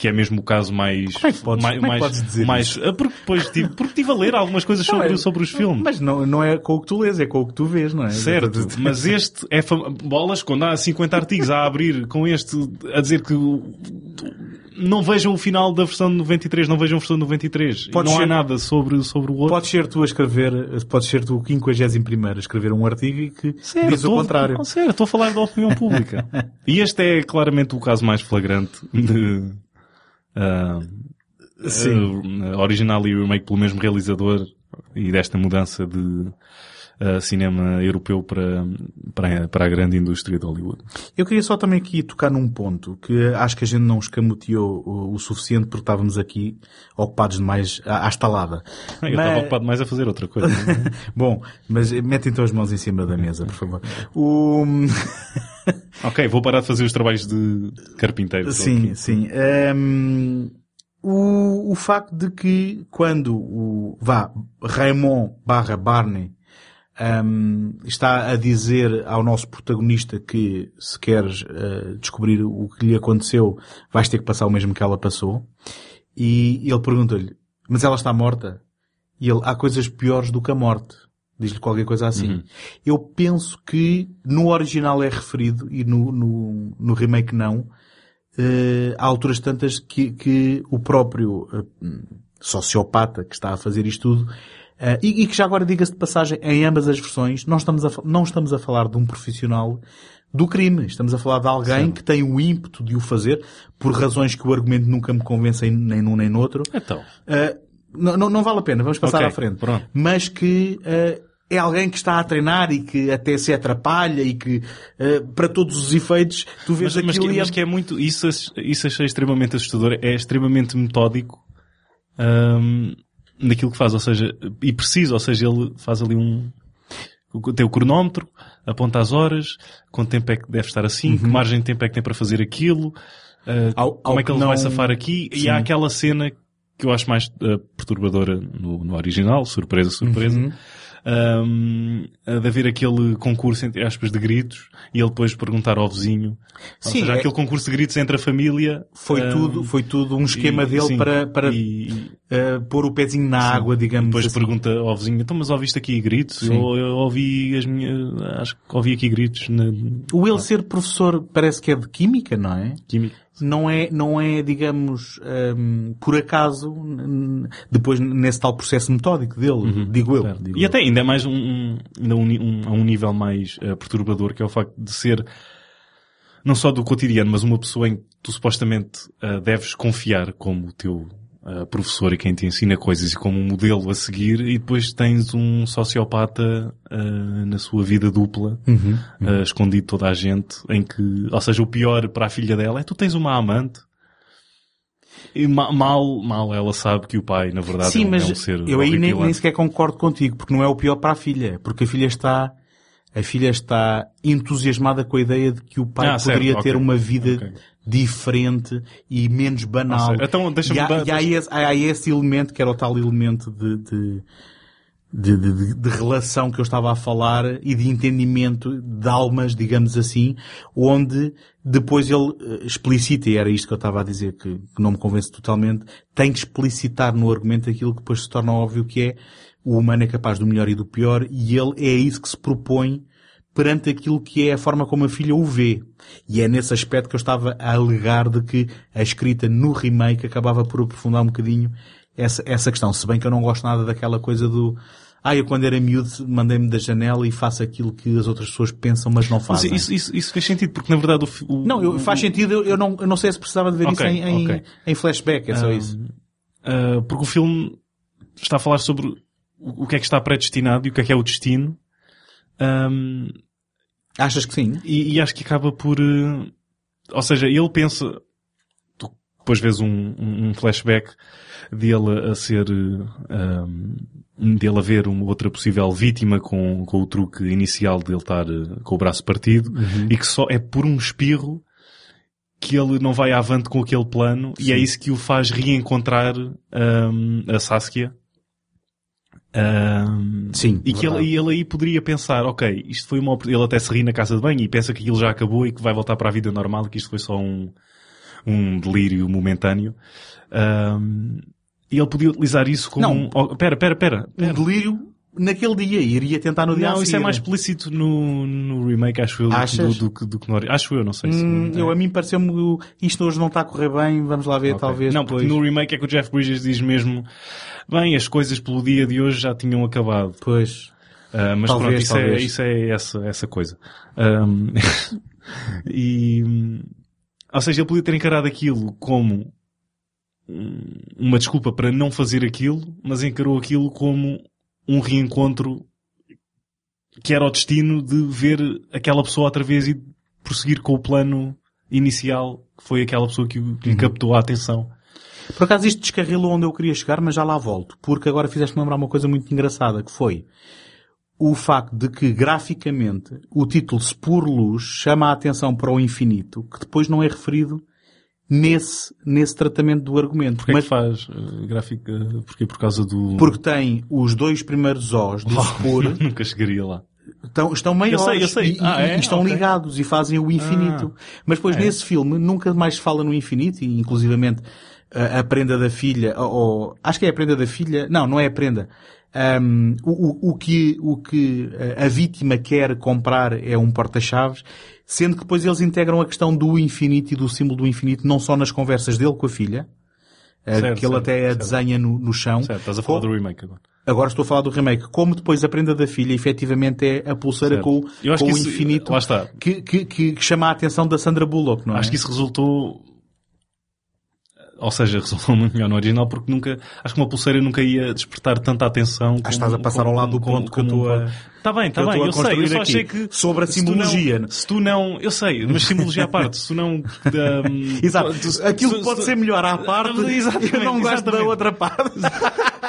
que é mesmo o caso mais... Como é que podes- mais, como é que podes dizer mais, ah, porque depois tive, porque tive a ler algumas coisas Não, sobre, é- sobre os filmes. Mas não, não é com o que tu lês, é com o que tu vês, não é? Certo, mas este é fam... bolas quando há 50 artigos a abrir com este a dizer que não vejam o final da versão de 93, não vejam a versão de 93. E Pode não ser- há nada sobre, sobre o outro. Podes ser tu a escrever, podes ser tu o 51 a escrever um artigo e que Certo, diz o contrário. Não, sério, estou a falar da opinião pública. e este é claramente o caso mais flagrante de ah, Sim. ah, original e remake pelo mesmo realizador e desta mudança de ah, cinema europeu para, para, para a grande indústria de Hollywood. Eu queria só também aqui tocar num ponto que acho que a gente não escamoteou o, o suficiente porque estávamos aqui ocupados demais à, à estalada. Eu estava Mas- ocupado mais a fazer outra coisa. Bom, mas mete então as mãos em cima da mesa, por favor. O... ok, vou parar de fazer os trabalhos de carpinteiro. Sim, aqui. sim. Ehm, o, o facto de que quando o, vá, Raymond barra Barney ehm, está a dizer ao nosso protagonista que se queres eh, descobrir o que lhe aconteceu, vais ter que passar o mesmo que ela passou. E ele pergunta-lhe, mas ela está morta? E ele, há coisas piores do que a morte. Diz-lhe qualquer coisa assim. Uhum. Eu penso que no original é referido e no, no, no remake não. Uh, há alturas tantas que, que o próprio uh, sociopata que está a fazer isto tudo uh, e, e, que já agora diga-se de passagem em ambas as versões não estamos a, não estamos a falar de um profissional do crime. Estamos a falar de alguém Sim. que tem o ímpeto de o fazer por razões que o argumento nunca me convence nem num nem no outro. Então. não, não, não, vale a pena, vamos passar okay, à frente. Pronto. Mas que é alguém que está a treinar e que até se atrapalha e que, uh, para todos os efeitos, tu vês mas, aquilo mas que, e... mas que é muito, isso, isso achei extremamente assustador, é extremamente metódico, um, naquilo que faz, ou seja, e preciso, ou seja, ele faz ali um, tem o cronómetro, aponta as horas, quanto tempo é que deve estar assim, uhum. que margem de tempo é que tem para fazer aquilo, uh, ao, como ao é que ele não... vai safar aqui, Sim. e há aquela cena que eu acho mais uh, perturbadora no, no original, surpresa, surpresa, uhum um, de haver aquele concurso, entre aspas, de gritos, e ele depois perguntar ao vizinho. Sim, ou seja, é... aquele concurso de gritos entre a família. Foi um, tudo, foi tudo um esquema e, dele sim, para, para e, uh, pôr o pezinho na sim, água, digamos depois assim. pergunta ao vizinho, então mas ouviste aqui gritos? Eu, eu, ouvi as minhas, acho que ouvi aqui gritos na... O ele ser professor parece que é de Química, não é? Química não é, não é, digamos, um, por acaso, depois nesse tal processo metódico dele, uhum. digo eu. Digo e eu. até ainda é mais um, um, ainda um, um, a um nível mais uh, perturbador, que é o facto de ser não só do cotidiano, mas uma pessoa em que tu supostamente uh, deves confiar como o teu uh, professor e quem te ensina coisas e como um modelo a seguir e depois tens um sociopata uh, na sua vida dupla, uhum, uhum. Uh, escondido toda a gente, em que, ou seja, o pior para a filha dela é tu tens uma amante e mal, mal ela sabe que o pai, na verdade, Sim, é, um, mas é um ser eu aí nem, nem sequer concordo contigo, porque não é o pior para a filha, porque a filha está a filha está entusiasmada com a ideia de que o pai ah, poderia certo, ter okay. uma vida okay. diferente e menos banal. Ah, então, e, há, e há, esse, há, esse, elemento que era o tal elemento de, de, de, de, de relação que eu estava a falar e de entendimento de almas, digamos assim, onde depois ele eh, explicita, e era isto que eu estava a dizer que, que não me convence totalmente, tem que explicitar no argumento aquilo que depois se torna óbvio que é o humano é capaz do melhor e do pior e ele é isso que se propõe perante aquilo que é a forma como a filha o vê. E é nesse aspecto que eu estava a alegar de que a escrita no remake acabava por aprofundar um bocadinho essa, essa questão. Se bem que eu não gosto nada daquela coisa do ah, eu quando era miúdo mandei-me da janela e faço aquilo que as outras pessoas pensam, mas não fazem. Mas isso, isso, isso fez sentido, porque na verdade o... o não, eu, faz sentido, eu, eu, não, eu não sei se precisava de ver okay, isso em, okay. em, flashback, é só isso. Uh, porque o filme está a falar sobre o que é que está predestinado e o que é que é o destino. Um, Achas que sim? E, e, acho que acaba por... Uh, ou seja, ele pensa... Tu depois vês um, um flashback dele a ser... Um, dele a ver uma outra possível vítima com, com o truque inicial dele estar uh, com o braço partido uhum. e que só é por um espirro que ele não vai avante com aquele plano Sim. e é isso que o faz reencontrar um, a Saskia um, Sim. E que ele, e ele aí poderia pensar, ok, isto foi uma ele até se ri na casa de banho e pensa que aquilo já acabou e que vai voltar para a vida normal, que isto foi só um, um delírio momentâneo. Um, e ele podia utilizar isso como não. um, oh, pera, pera, pera, pera. Um delírio naquele dia iria tentar no dia Não, isso é mais explícito no, no remake, acho eu, Achas? do, do, do, que no Acho eu, não sei se... Hum, eu, a mim pareceu-me isto hoje não está a correr bem, vamos lá ver, okay. talvez Não, porque no remake é que o Jeff Bridges diz mesmo bem, as coisas pelo dia de hoje já tinham acabado. Pois. Uh, mas talvez, pronto, isso, é, talvez. é, isso é essa, essa coisa. Um, e... Ou seja, ele podia ter encarado aquilo como uma desculpa para não fazer aquilo, mas encarou aquilo como um reencontro que era o destino de ver aquela pessoa outra vez e prosseguir com o plano inicial, que foi aquela pessoa que, lhe uhum. captou a atenção. Por acaso isto descarrilou onde eu queria chegar, mas já lá volto. Porque agora fizeste-me lembrar uma coisa muito engraçada, que foi o facto de que, graficamente, o título Spur Luz chama a atenção para o infinito, que depois não é referido nesse, nesse tratamento do argumento. Porquê Mas, que faz uh, gráfica? Porque por causa do... Porque tem os dois primeiros Os do oh, Nunca chegaria lá. Estão, estão maiores eu sei, eu sei. E, ah, é? e, estão okay. ligados e fazem o infinito. Ah, Mas depois é. nesse filme nunca mais se fala no infinito e inclusivamente a, a prenda da filha, ou, ou, acho que é a prenda da filha, não, não é a prenda. Um, o, o, que, o que a vítima quer comprar é um porta-chaves, sendo que depois eles integram a questão do infinito e do símbolo do infinito não só nas conversas dele com a filha, eh, certo, que ele certo, até a desenha no, no chão. Certo, estás a falar do remake agora. Agora estou a falar do remake. Como depois a prenda da filha efetivamente é a pulseira certo. com, com o isso, infinito que, que, que, chama a atenção da Sandra Bullock, não é? Acho que isso resultou ou seja, resultou muito melhor no original porque nunca, acho que uma pulseira nunca ia despertar tanta atenção. Acho que estás a passar como, ao lado do ponto como, que eu estou a... Está bem, está bem, eu sei, eu só achei que... Sobre a simbologia. Se tu, não, se tu não, eu sei, mas simbologia à parte, se tu não... Um, Exato, aquilo tu, pode ser melhor à parte, eu não gosto exatamente. da outra parte.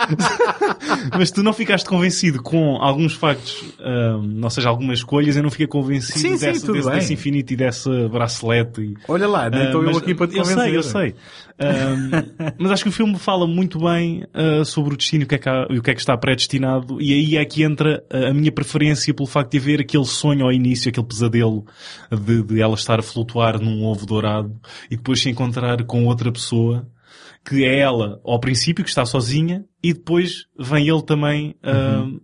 mas tu não ficaste convencido com alguns factos, um, ou seja, algumas escolhas, eu não fiquei convencido sim, sim, desse, desse, infinito e desse bracelete. E, Olha lá, nem estou uh, eu aqui para te convencer. Eu sei, eu sei. Um, mas acho que o filme fala muito bem uh, sobre o destino e o que, é que há, o que é que está predestinado e aí é que entra a minha preferência pelo facto de haver aquele sonho ao início, aquele pesadelo de, de ela estar a flutuar num ovo dourado e depois se encontrar com outra pessoa que é ela ao princípio que está sozinha e depois vem ele também uhum. uh,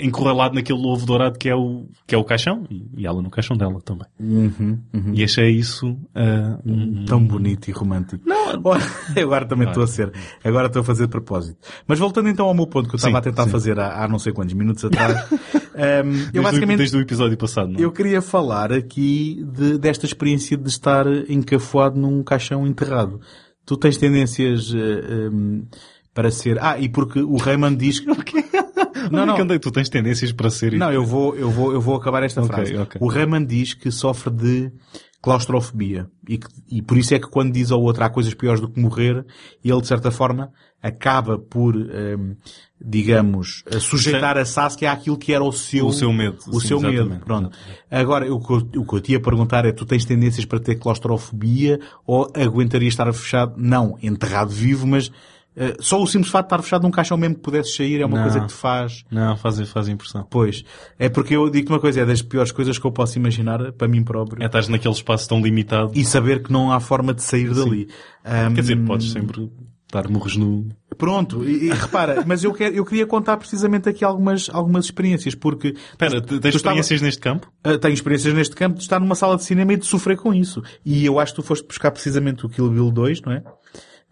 encurralado naquele ovo dourado que é o, que é o caixão e, ela no caixão dela também. Uhum, uhum. E achei isso uh, tão bonito e romântico. Não, agora também estou a ser, agora estou a fazer de propósito. Mas voltando então ao meu ponto que eu estava a tentar sim. fazer há, há, não sei quantos minutos atrás, um, desde eu basicamente, o, desde o episódio passado, não? É? Eu queria falar aqui de, desta experiência de estar encafuado num caixão enterrado. Tu tens tendências uh, um, para ser, ah, e porque o Raymond diz que não, não. É que tu tens tendências para ser Não, eu vou, eu vou, eu vou acabar esta okay, frase. Okay. O Raymond diz que sofre de claustrofobia e, que, e por isso é que quando diz ao outro há coisas piores do que morrer, ele de certa forma acaba por, um, digamos, sujeitar a Sasuke àquilo que era o seu, o seu medo. O sim, seu medo, pronto. Agora, o que, eu, o que eu te ia perguntar é, tu tens tendências para ter claustrofobia ou aguentarias estar fechado, não enterrado vivo, mas eh, só o simples fato de estar fechado num caixão mesmo que pudesse sair é uma não, coisa que te faz... Não, faz, faz impressão. Pois. É porque eu digo-te uma coisa, é das piores coisas que eu posso imaginar para mim próprio. É estar naquele espaço tão limitado. E saber que não há forma de sair Sim. dali. Um... Quer dizer, podes sempre dar morros no... Pronto, e, e repara, mas eu, quero, eu queria contar precisamente aqui algumas, algumas experiências, porque... Espera, tens experiências estava, neste campo? Uh, tenho experiências neste campo de estar numa sala de cinema e de sofrer com isso. E eu acho que tu foste buscar precisamente o Kill Bill 2, não é?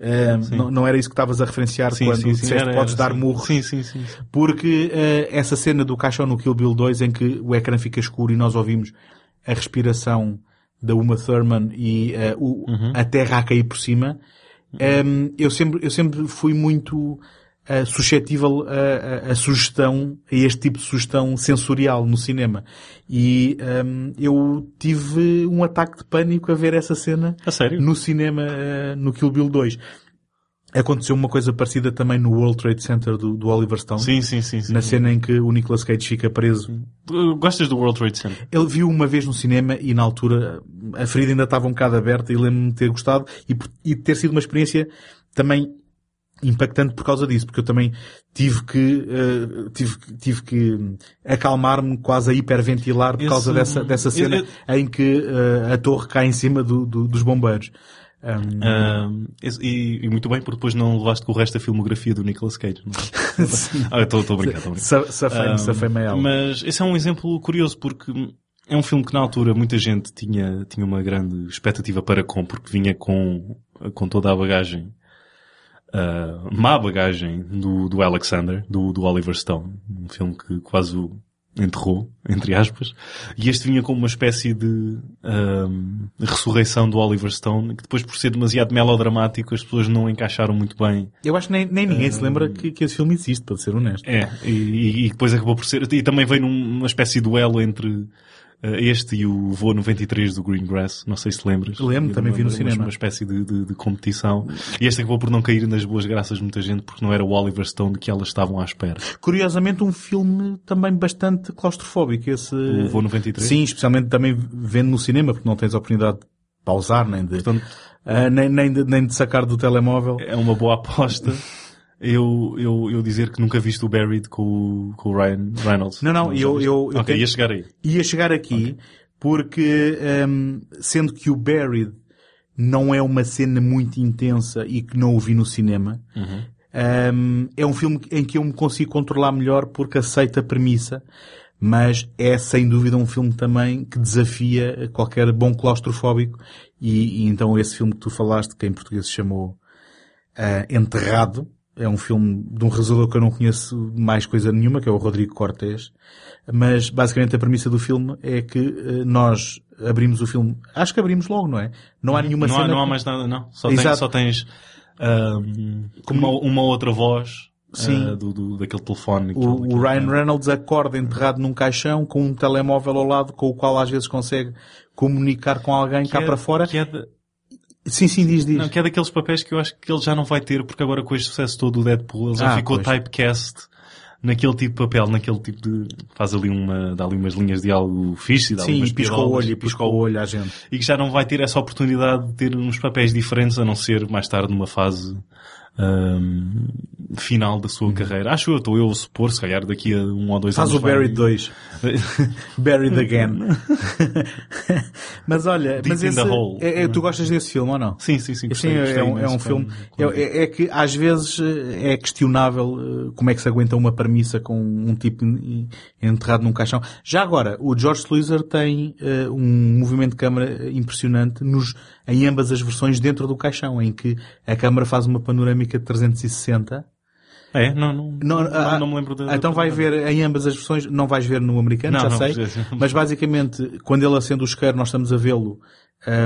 Uh, não, não, era isso que estavas a referenciar sim, quando sim, sim, disseste era, podes era, dar murros. Sim, sim, sim. Porque uh, essa cena do caixão no Kill Bill 2 em que o ecrã fica escuro e nós ouvimos a respiração da Uma Thurman e uh, o, uhum. a terra a cair por cima, um, ehm, eu, sempre, eu sempre fui muito uh, suscetível a, a, a, sugestão, a este tipo de sugestão sensorial no cinema. E um, eu tive um ataque de pânico a ver essa cena no cinema, uh, no Kill Bill 2. Aconteceu uma coisa parecida também no World Trade Center do, do Oliver Stone. Sim, sim, sim, sim. Na cena em que o Nicolas Cage fica preso. Gostas do World Trade Center? Ele viu uma vez no cinema e na altura a ferida ainda estava um bocado aberta e lembro-me de ter gostado e, e ter sido uma experiência também impactante por causa disso, porque eu também tive que, uh, tive, tive que acalmar-me, quase a hiperventilar por causa dessa, dessa cena eu, eu, em que uh, a torre cai em cima do, do, dos bombeiros. Um... e, e, muito bem, porque depois não levaste com o resto da filmografia do Nicolas Cage. ah, estou a brincar, estou a brincar. Safei-me Mas esse é um exemplo curioso, porque é um filme que na altura muita gente tinha, tinha uma grande expectativa para com, porque vinha com, com toda a bagagem uh, má bagagem do, do Alexander, do, do Oliver Stone, um filme que quase o enterrou, entre aspas, e este vinha como uma espécie de um, ressurreição do Oliver Stone, que depois por ser demasiado melodramático as pessoas não encaixaram muito bem. Eu acho que nem, nem ninguém se lembra que, que esse filme existe, para ser honesto. É, e, e depois acabou por ser, e também veio numa espécie de duelo entre este e o Voo 93 do Greengrass, não sei se lembras. Lembro, também vi no cinema. Uma espécie de, de, de, competição. E este acabou por não cair nas boas graças de muita gente porque não era o Oliver Stone que elas estavam à espera. Curiosamente um filme também bastante claustrofóbico esse... O Voo 93? Sim, especialmente também vendo no cinema porque não tens a oportunidade de pausar nem de... Portanto, uh, nem, nem, de, nem de sacar do telemóvel. É uma boa aposta. eu, eu, eu dizer que nunca viste o Buried com, com o Ryan Reynolds. Não, não, eu, eu, eu, Ok, tenho... ia chegar aí. Ia chegar aqui, okay. porque, um, sendo que o Buried não é uma cena muito intensa e que não o vi no cinema, uhum. Um, é um filme em que eu me consigo controlar melhor porque aceito a premissa, mas é sem dúvida um filme também que desafia qualquer bom claustrofóbico e, e então esse filme que tu falaste, que em português se chamou uh, Enterrado, é um filme de um realizador que eu não conheço mais coisa nenhuma, que é o Rodrigo Cortés, mas basicamente a premissa do filme é que uh, nós abrimos o filme, acho que abrimos logo, não é? Não há nenhuma não cena. Há, não há mais nada, não. Só, tens, só tens um, uma, uma outra voz Sim. Uh, do, do, daquele telefone. O, o Ryan Reynolds acorda enterrado num caixão com um telemóvel ao lado com o qual às vezes consegue comunicar com alguém que cá é, para fora. Que é de... Sim, sim, diz, diz. Não, que é daqueles papéis que eu acho que ele já não vai ter porque agora com este sucesso todo do Deadpool ele já Ah, ficou pois. typecast naquele tipo de papel, naquele tipo de... faz ali uma... dá ali umas linhas de algo fixe e dá Sim, umas e pisca o olho, e pisca o olho à gente. e que já não vai ter essa oportunidade de ter uns papéis diferentes a não ser mais tarde numa fase ahm, final da sua carreira. Acho eu, estou eu a supor, se calhar daqui a um ou dois Faz anos. o Buried vai- 2. Buried Again. mas olha, Deep mas esse, hole. é, é- tu gostas desse filme ou não? Sim, sim, sim. Gostei, é, gostei é um, é um filme. quando- É, é- que às vezes é questionável eh, como é que se aguenta uma premissa com um tipo en- enterrado num caixão. Já agora, o George Sluizer tem eh, um movimento de câmara impressionante nos, em ambas as versões dentro do caixão, em que a câmara faz uma panorâmica de 360 É, não, não, não, não, ah, não me lembro da... Então vai ver em ambas as versões, não vais ver no americano, Não, já não, sei. já sei. Mas basicamente, quando ele acende o isqueiro, nós estamos a vê-lo,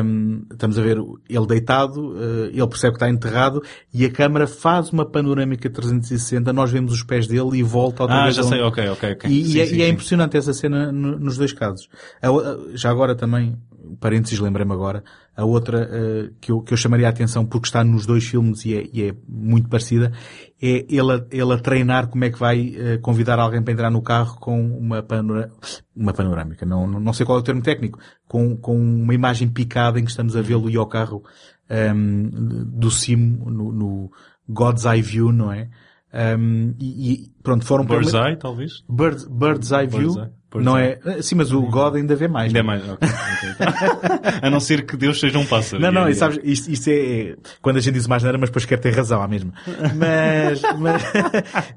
hum, estamos a ver ele deitado, eh, ele percebe que está enterrado, e a câmara faz uma panorâmica 360, nós vemos os pés dele e volta outra Ah, vez já sei, onde- ok, ok, ok. E, Sim, e é, sim, e é sim. impressionante essa cena no- nos dois casos. A- já agora também, parênteses, lembrei-me agora, a outra eh, que, eu, que eu chamaria a atenção porque está nos dois filmes e é, e é muito parecida, é ele a, ele a treinar como é que vai eh, convidar alguém para entrar no carro com uma, panora, uma panorâmica, não, não sei qual é o termo técnico, com, com uma imagem picada em que estamos a vê-lo e ao carro ehm, do cimo, no, no God's Eye View, não é? Ehm, e, e pronto, foram Bird's menos- Eye, talvez? Bird, bird's Eye View. Bird's Eye, não eye. é? Sim, mas o God ainda vê mais. Ainda é não mais, ok. ok. a não ser que Deus seja um pássaro. Não, não, E- sabes, isto, isto é, é- quando a gente diz mais nada, mas depois quer ter razão à mesma. Mas, mas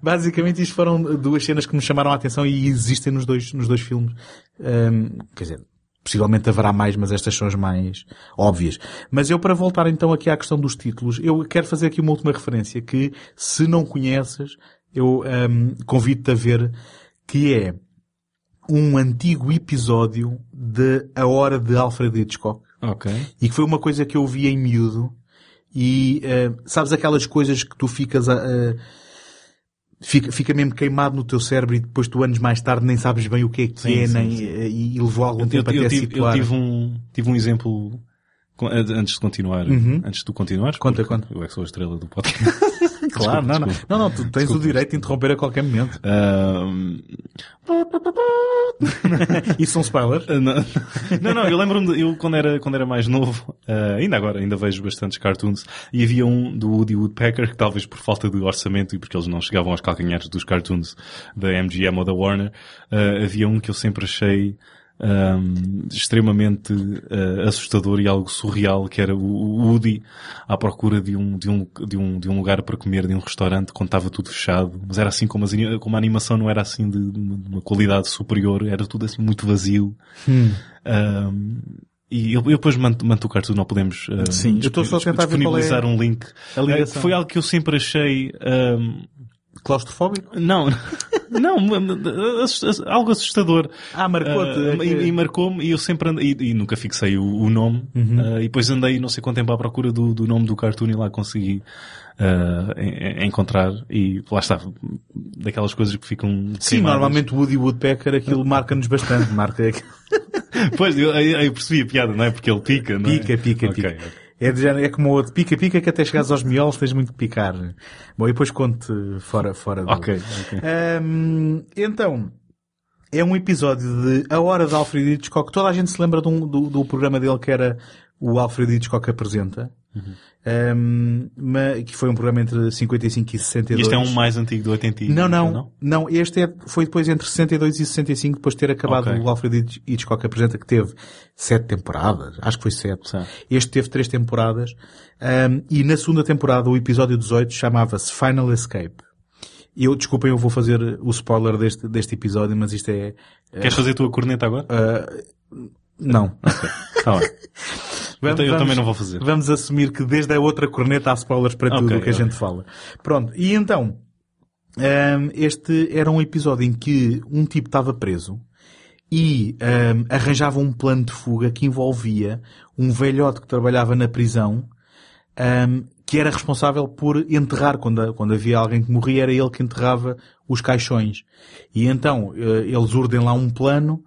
basicamente isto foram duas cenas que me chamaram a atenção e existem nos dois, nos dois filmes. Hum, quer dizer, possivelmente haverá mais, mas estas são as mais óbvias. Mas eu, para voltar então aqui à questão dos títulos, eu quero fazer aqui uma última referência que, se não conheces, eu hum, convido-te a ver, que é um antigo episódio de A Hora de Alfred Hitchcock Ok. e que foi uma coisa que eu vi em miúdo e eh, sabes aquelas coisas que tu ficas a, a- fica, fica mesmo queimado no teu cérebro e depois tu anos mais tarde nem sabes bem o que é que Sim, é sim, nem, sim. eh, e, e levou algum Eu, tempo eu até tive, eu situar. tive um, tive um exemplo antes de continuar. Uhum. Antes de tu continuares. Conta, conta. Eu é que sou a estrela do podcast. Claro, não, não, desculpa. não, não, tu tens Desculpa. o direito de interromper a qualquer momento. Isso são spoilers? Ah, Não, não, não, eu lembro-me, eu quando era, quando era mais novo, ah, ainda agora, ainda vejo bastantes cartoons, e havia um do Woody Woodpecker, que talvez por falta de orçamento e porque eles não chegavam aos calcanhares dos cartoons da MGM ou da Warner, ah, havia um que eu sempre achei ahm, extremamente ah, assustador e algo surreal, que era o, o Woody à procura de um, de, um, de, um, de um lugar para comer, de um restaurante, quando estava tudo fechado. Mas era assim como, as, como a animação não era assim de, de uma qualidade superior, era tudo assim muito vazio. Hum. Um, e eu, eu depois mando, mando o cartoon, não podemos uh, Sim, eu estou só a tentar é disponibilizar um link. a ligação. Uh, foi algo que eu sempre achei... um, Claustrofóbico? não, não, algo assustador. Ah, marcou-te. Uh, e, e marcou-me e eu sempre andei, e, e nunca fixei o, o nome. Uhum. Uh, e depois andei não sei quanto tempo à procura do, do nome do cartoon e lá consegui uh, en- en- encontrar. E lá está, daquelas coisas que ficam Sim, queimadas. normalmente o Woody Woodpecker aquilo marca-nos bastante. Marca Pois, eu, eu, percebi a piada, não é? Porque ele pica, não é? Pica, pica, Ok, pica. ok. É, de é como o outro, pica, pica, que até chegares aos miolos tens muito que picar. Bom, e depois conte fora, fora do... Ok, ok. Ahm, então, é um episódio de A Hora de Alfred Hitchcock. Toda a gente se lembra um- do, do programa dele que era o Alfred Hitchcock apresenta. Um, que foi um programa entre 55 e 62. E este é um mais antigo do 80 Não, não, não. este é- foi depois entre 62 e 65, depois de ter acabado Ok. o Alfred Hitch- Hitchcock apresenta, que teve sete temporadas, acho que foi sete. Sim. Este teve três temporadas, um, e na segunda temporada, o episódio 18 chamava-se Final Escape. Eu, desculpem, eu vou fazer o spoiler deste, deste episódio, mas isto é, Queres fazer a tua corneta agora? Não. Tá bem. Vamos- eu vamos- também não vou fazer. Vamos assumir que desde a outra corneta há spoilers para tudo o que a ok. gente fala. Pronto. E então, hum, este era um episódio em que um tipo estava preso e hum, arranjava um plano de fuga que envolvia um velhote que trabalhava na prisão hum, que era responsável por enterrar, quando, quando havia alguém que morria, era ele que enterrava os caixões. E então, eh, eles urdem lá um plano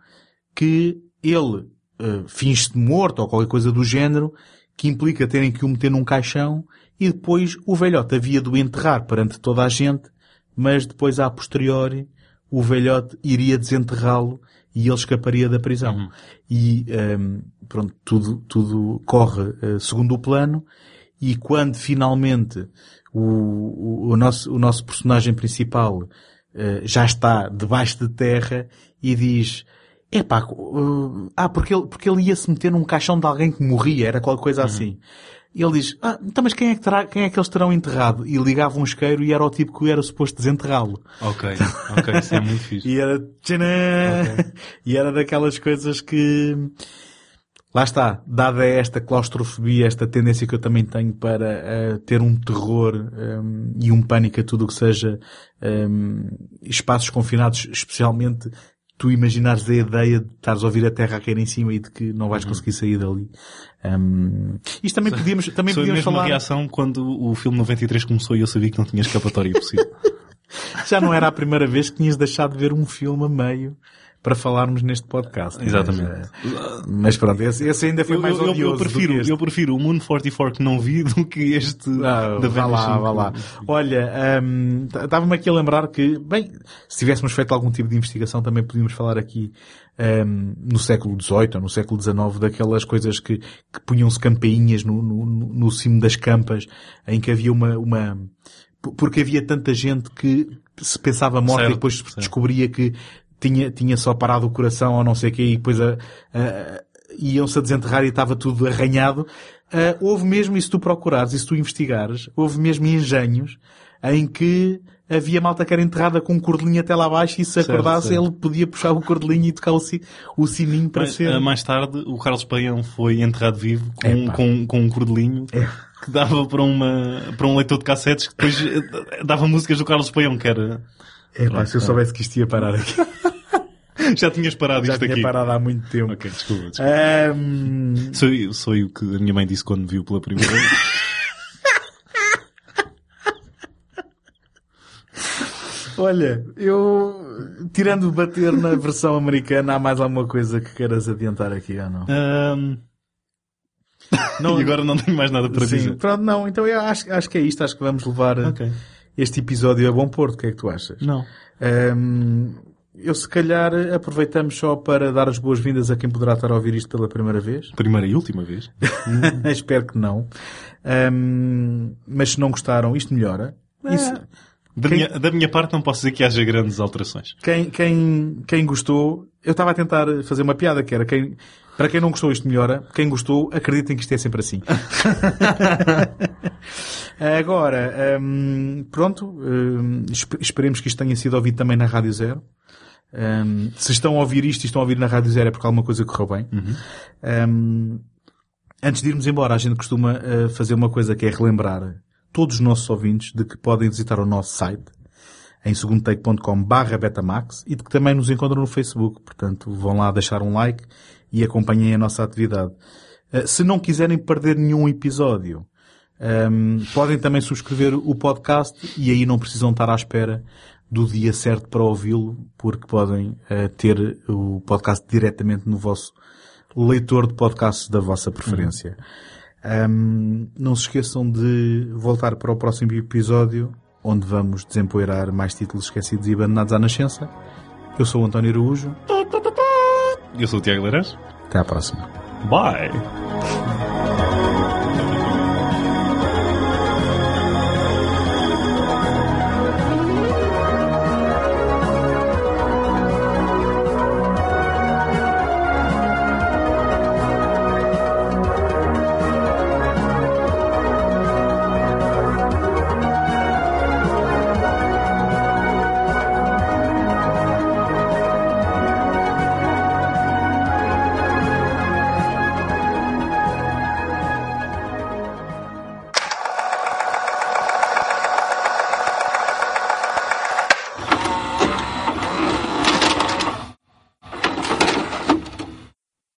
que ele eh, finge-se morto ou qualquer coisa do género, que implica terem que o meter num caixão e depois o velhote havia de o enterrar perante toda a gente, mas depois, a posteriori, o velhote iria desenterrá-lo e ele escaparia da prisão. E, ehm, pronto, tudo, tudo corre eh, segundo o plano e quando finalmente o, o, o nosso, o nosso personagem principal eh, já está debaixo de terra e diz Epá, uh, ah, porque ele, porque ele ia se meter num caixão de alguém que morria, era qualquer coisa assim. E ele diz, ah, então mas quem é que terá, quem é que eles terão enterrado? E ligava um isqueiro e era o tipo que era suposto desenterrá-lo. Ok, ok, isso é muito fixe. E era, tchanã! e era daquelas coisas que, lá está, dada esta claustrofobia, esta tendência que eu também tenho para eh, ter um terror um, e um pânico a tudo o que seja um, espaços confinados, especialmente tu imaginares a ideia de estares a ouvir a terra a cair em cima e de que não vais conseguir sair dali. Um, isto também podíamos, também Foi a podíamos mesma falar... reação quando o filme 93 começou e eu sabia que não tinha escapatória possível. Já não era a primeira vez que tinhas deixado de ver um filme a meio para falarmos neste podcast. Exatamente. Mas, eh, mas pronto, esse, esse ainda foi Eu, mais eu- eu- prefiro, eu prefiro o Moon 44 que não vi do que este Ah, da vá lá, vá lá. Olha, hum, estava-me aqui a lembrar que, bem, se tivéssemos feito algum tipo de investigação também podíamos falar aqui hum, no século XVIII ou no século XIX daquelas coisas que, que punham-se campainhas no, no, no- cimo das campas em que havia uma, uma, porque havia tanta gente que se pensava morta Certo, e depois certo. descobria que tinha, tinha só parado o coração ou não sei o quê e depois a, a- iam-se a desenterrar e estava tudo arranhado. Ah, houve mesmo, e se tu procurares, e se tu investigares, houve mesmo engenhos em que havia malta que era enterrada com um cordelinho até lá abaixo e se Certo, acordasse certo. ele podia puxar o cordelinho e tocar o, si- o sininho para Mas, ser. ah, mais tarde, o Carlos Paião foi enterrado vivo com, Epá. com, com um cordelinho que dava para, uma, para um leitor de cassetes que depois eh, dava músicas do Carlos Paião, que era... É, pá, se eu soubesse que isto ia parar aqui. Já tinhas parado Já isto tinha aqui. parado há muito tempo. Ok, desculpa. desculpa. Ahm, Sou, eu- sou eu que a minha mãe disse quando me viu pela primeira vez. olha, eu, tirando bater na versão americana, há mais alguma coisa que queiras adiantar aqui ou não? Ahm, Não- e agora não tenho mais nada para Sim, dizer. pronto, não, então eu acho, acho que é isto, acho que vamos levar Ok. Este episódio a bom porto, o que é que tu achas? Não. Ahm, eu se calhar aproveitamos só para dar as boas-vindas a quem poderá estar a ouvir isto pela primeira vez. Primeira e última vez. Espero que não. Ahm, mas se não gostaram, isto melhora. Isso- Da, Quem- minha, da minha parte não posso dizer que haja grandes alterações. quem, quem, quem gostou, eu estava a tentar fazer uma piada que era quem, para quem não gostou isto melhora, quem gostou, acreditem que isto é sempre assim. Agora, hum, pronto, hum, espe- esperemos que isto tenha sido ouvido também na Rádio Zero. Hum, se estão a ouvir isto e estão a ouvir na Rádio Zero é porque alguma coisa correu bem. Hum, antes de irmos embora, a gente costuma eh, fazer uma coisa que é relembrar todos os nossos ouvintes de que podem visitar o nosso site em segundotake.com barra Betamax e de que também nos encontram no Facebook. Portanto, vão lá deixar um like e acompanhem a nossa atividade. Eh, se não quiserem perder nenhum episódio, ehm, podem também subscrever o podcast e aí não precisam estar à espera do dia certo para ouvi-lo, porque podem eh, ter o podcast diretamente no vosso leitor de podcasts da vossa preferência. Ahm, não se esqueçam de voltar para o próximo episódio, onde vamos desempoeirar mais títulos esquecidos e abandonados à nascença. Eu sou o António Araújo. Eu sou o Tiago Leiras. Até à próxima. Bye!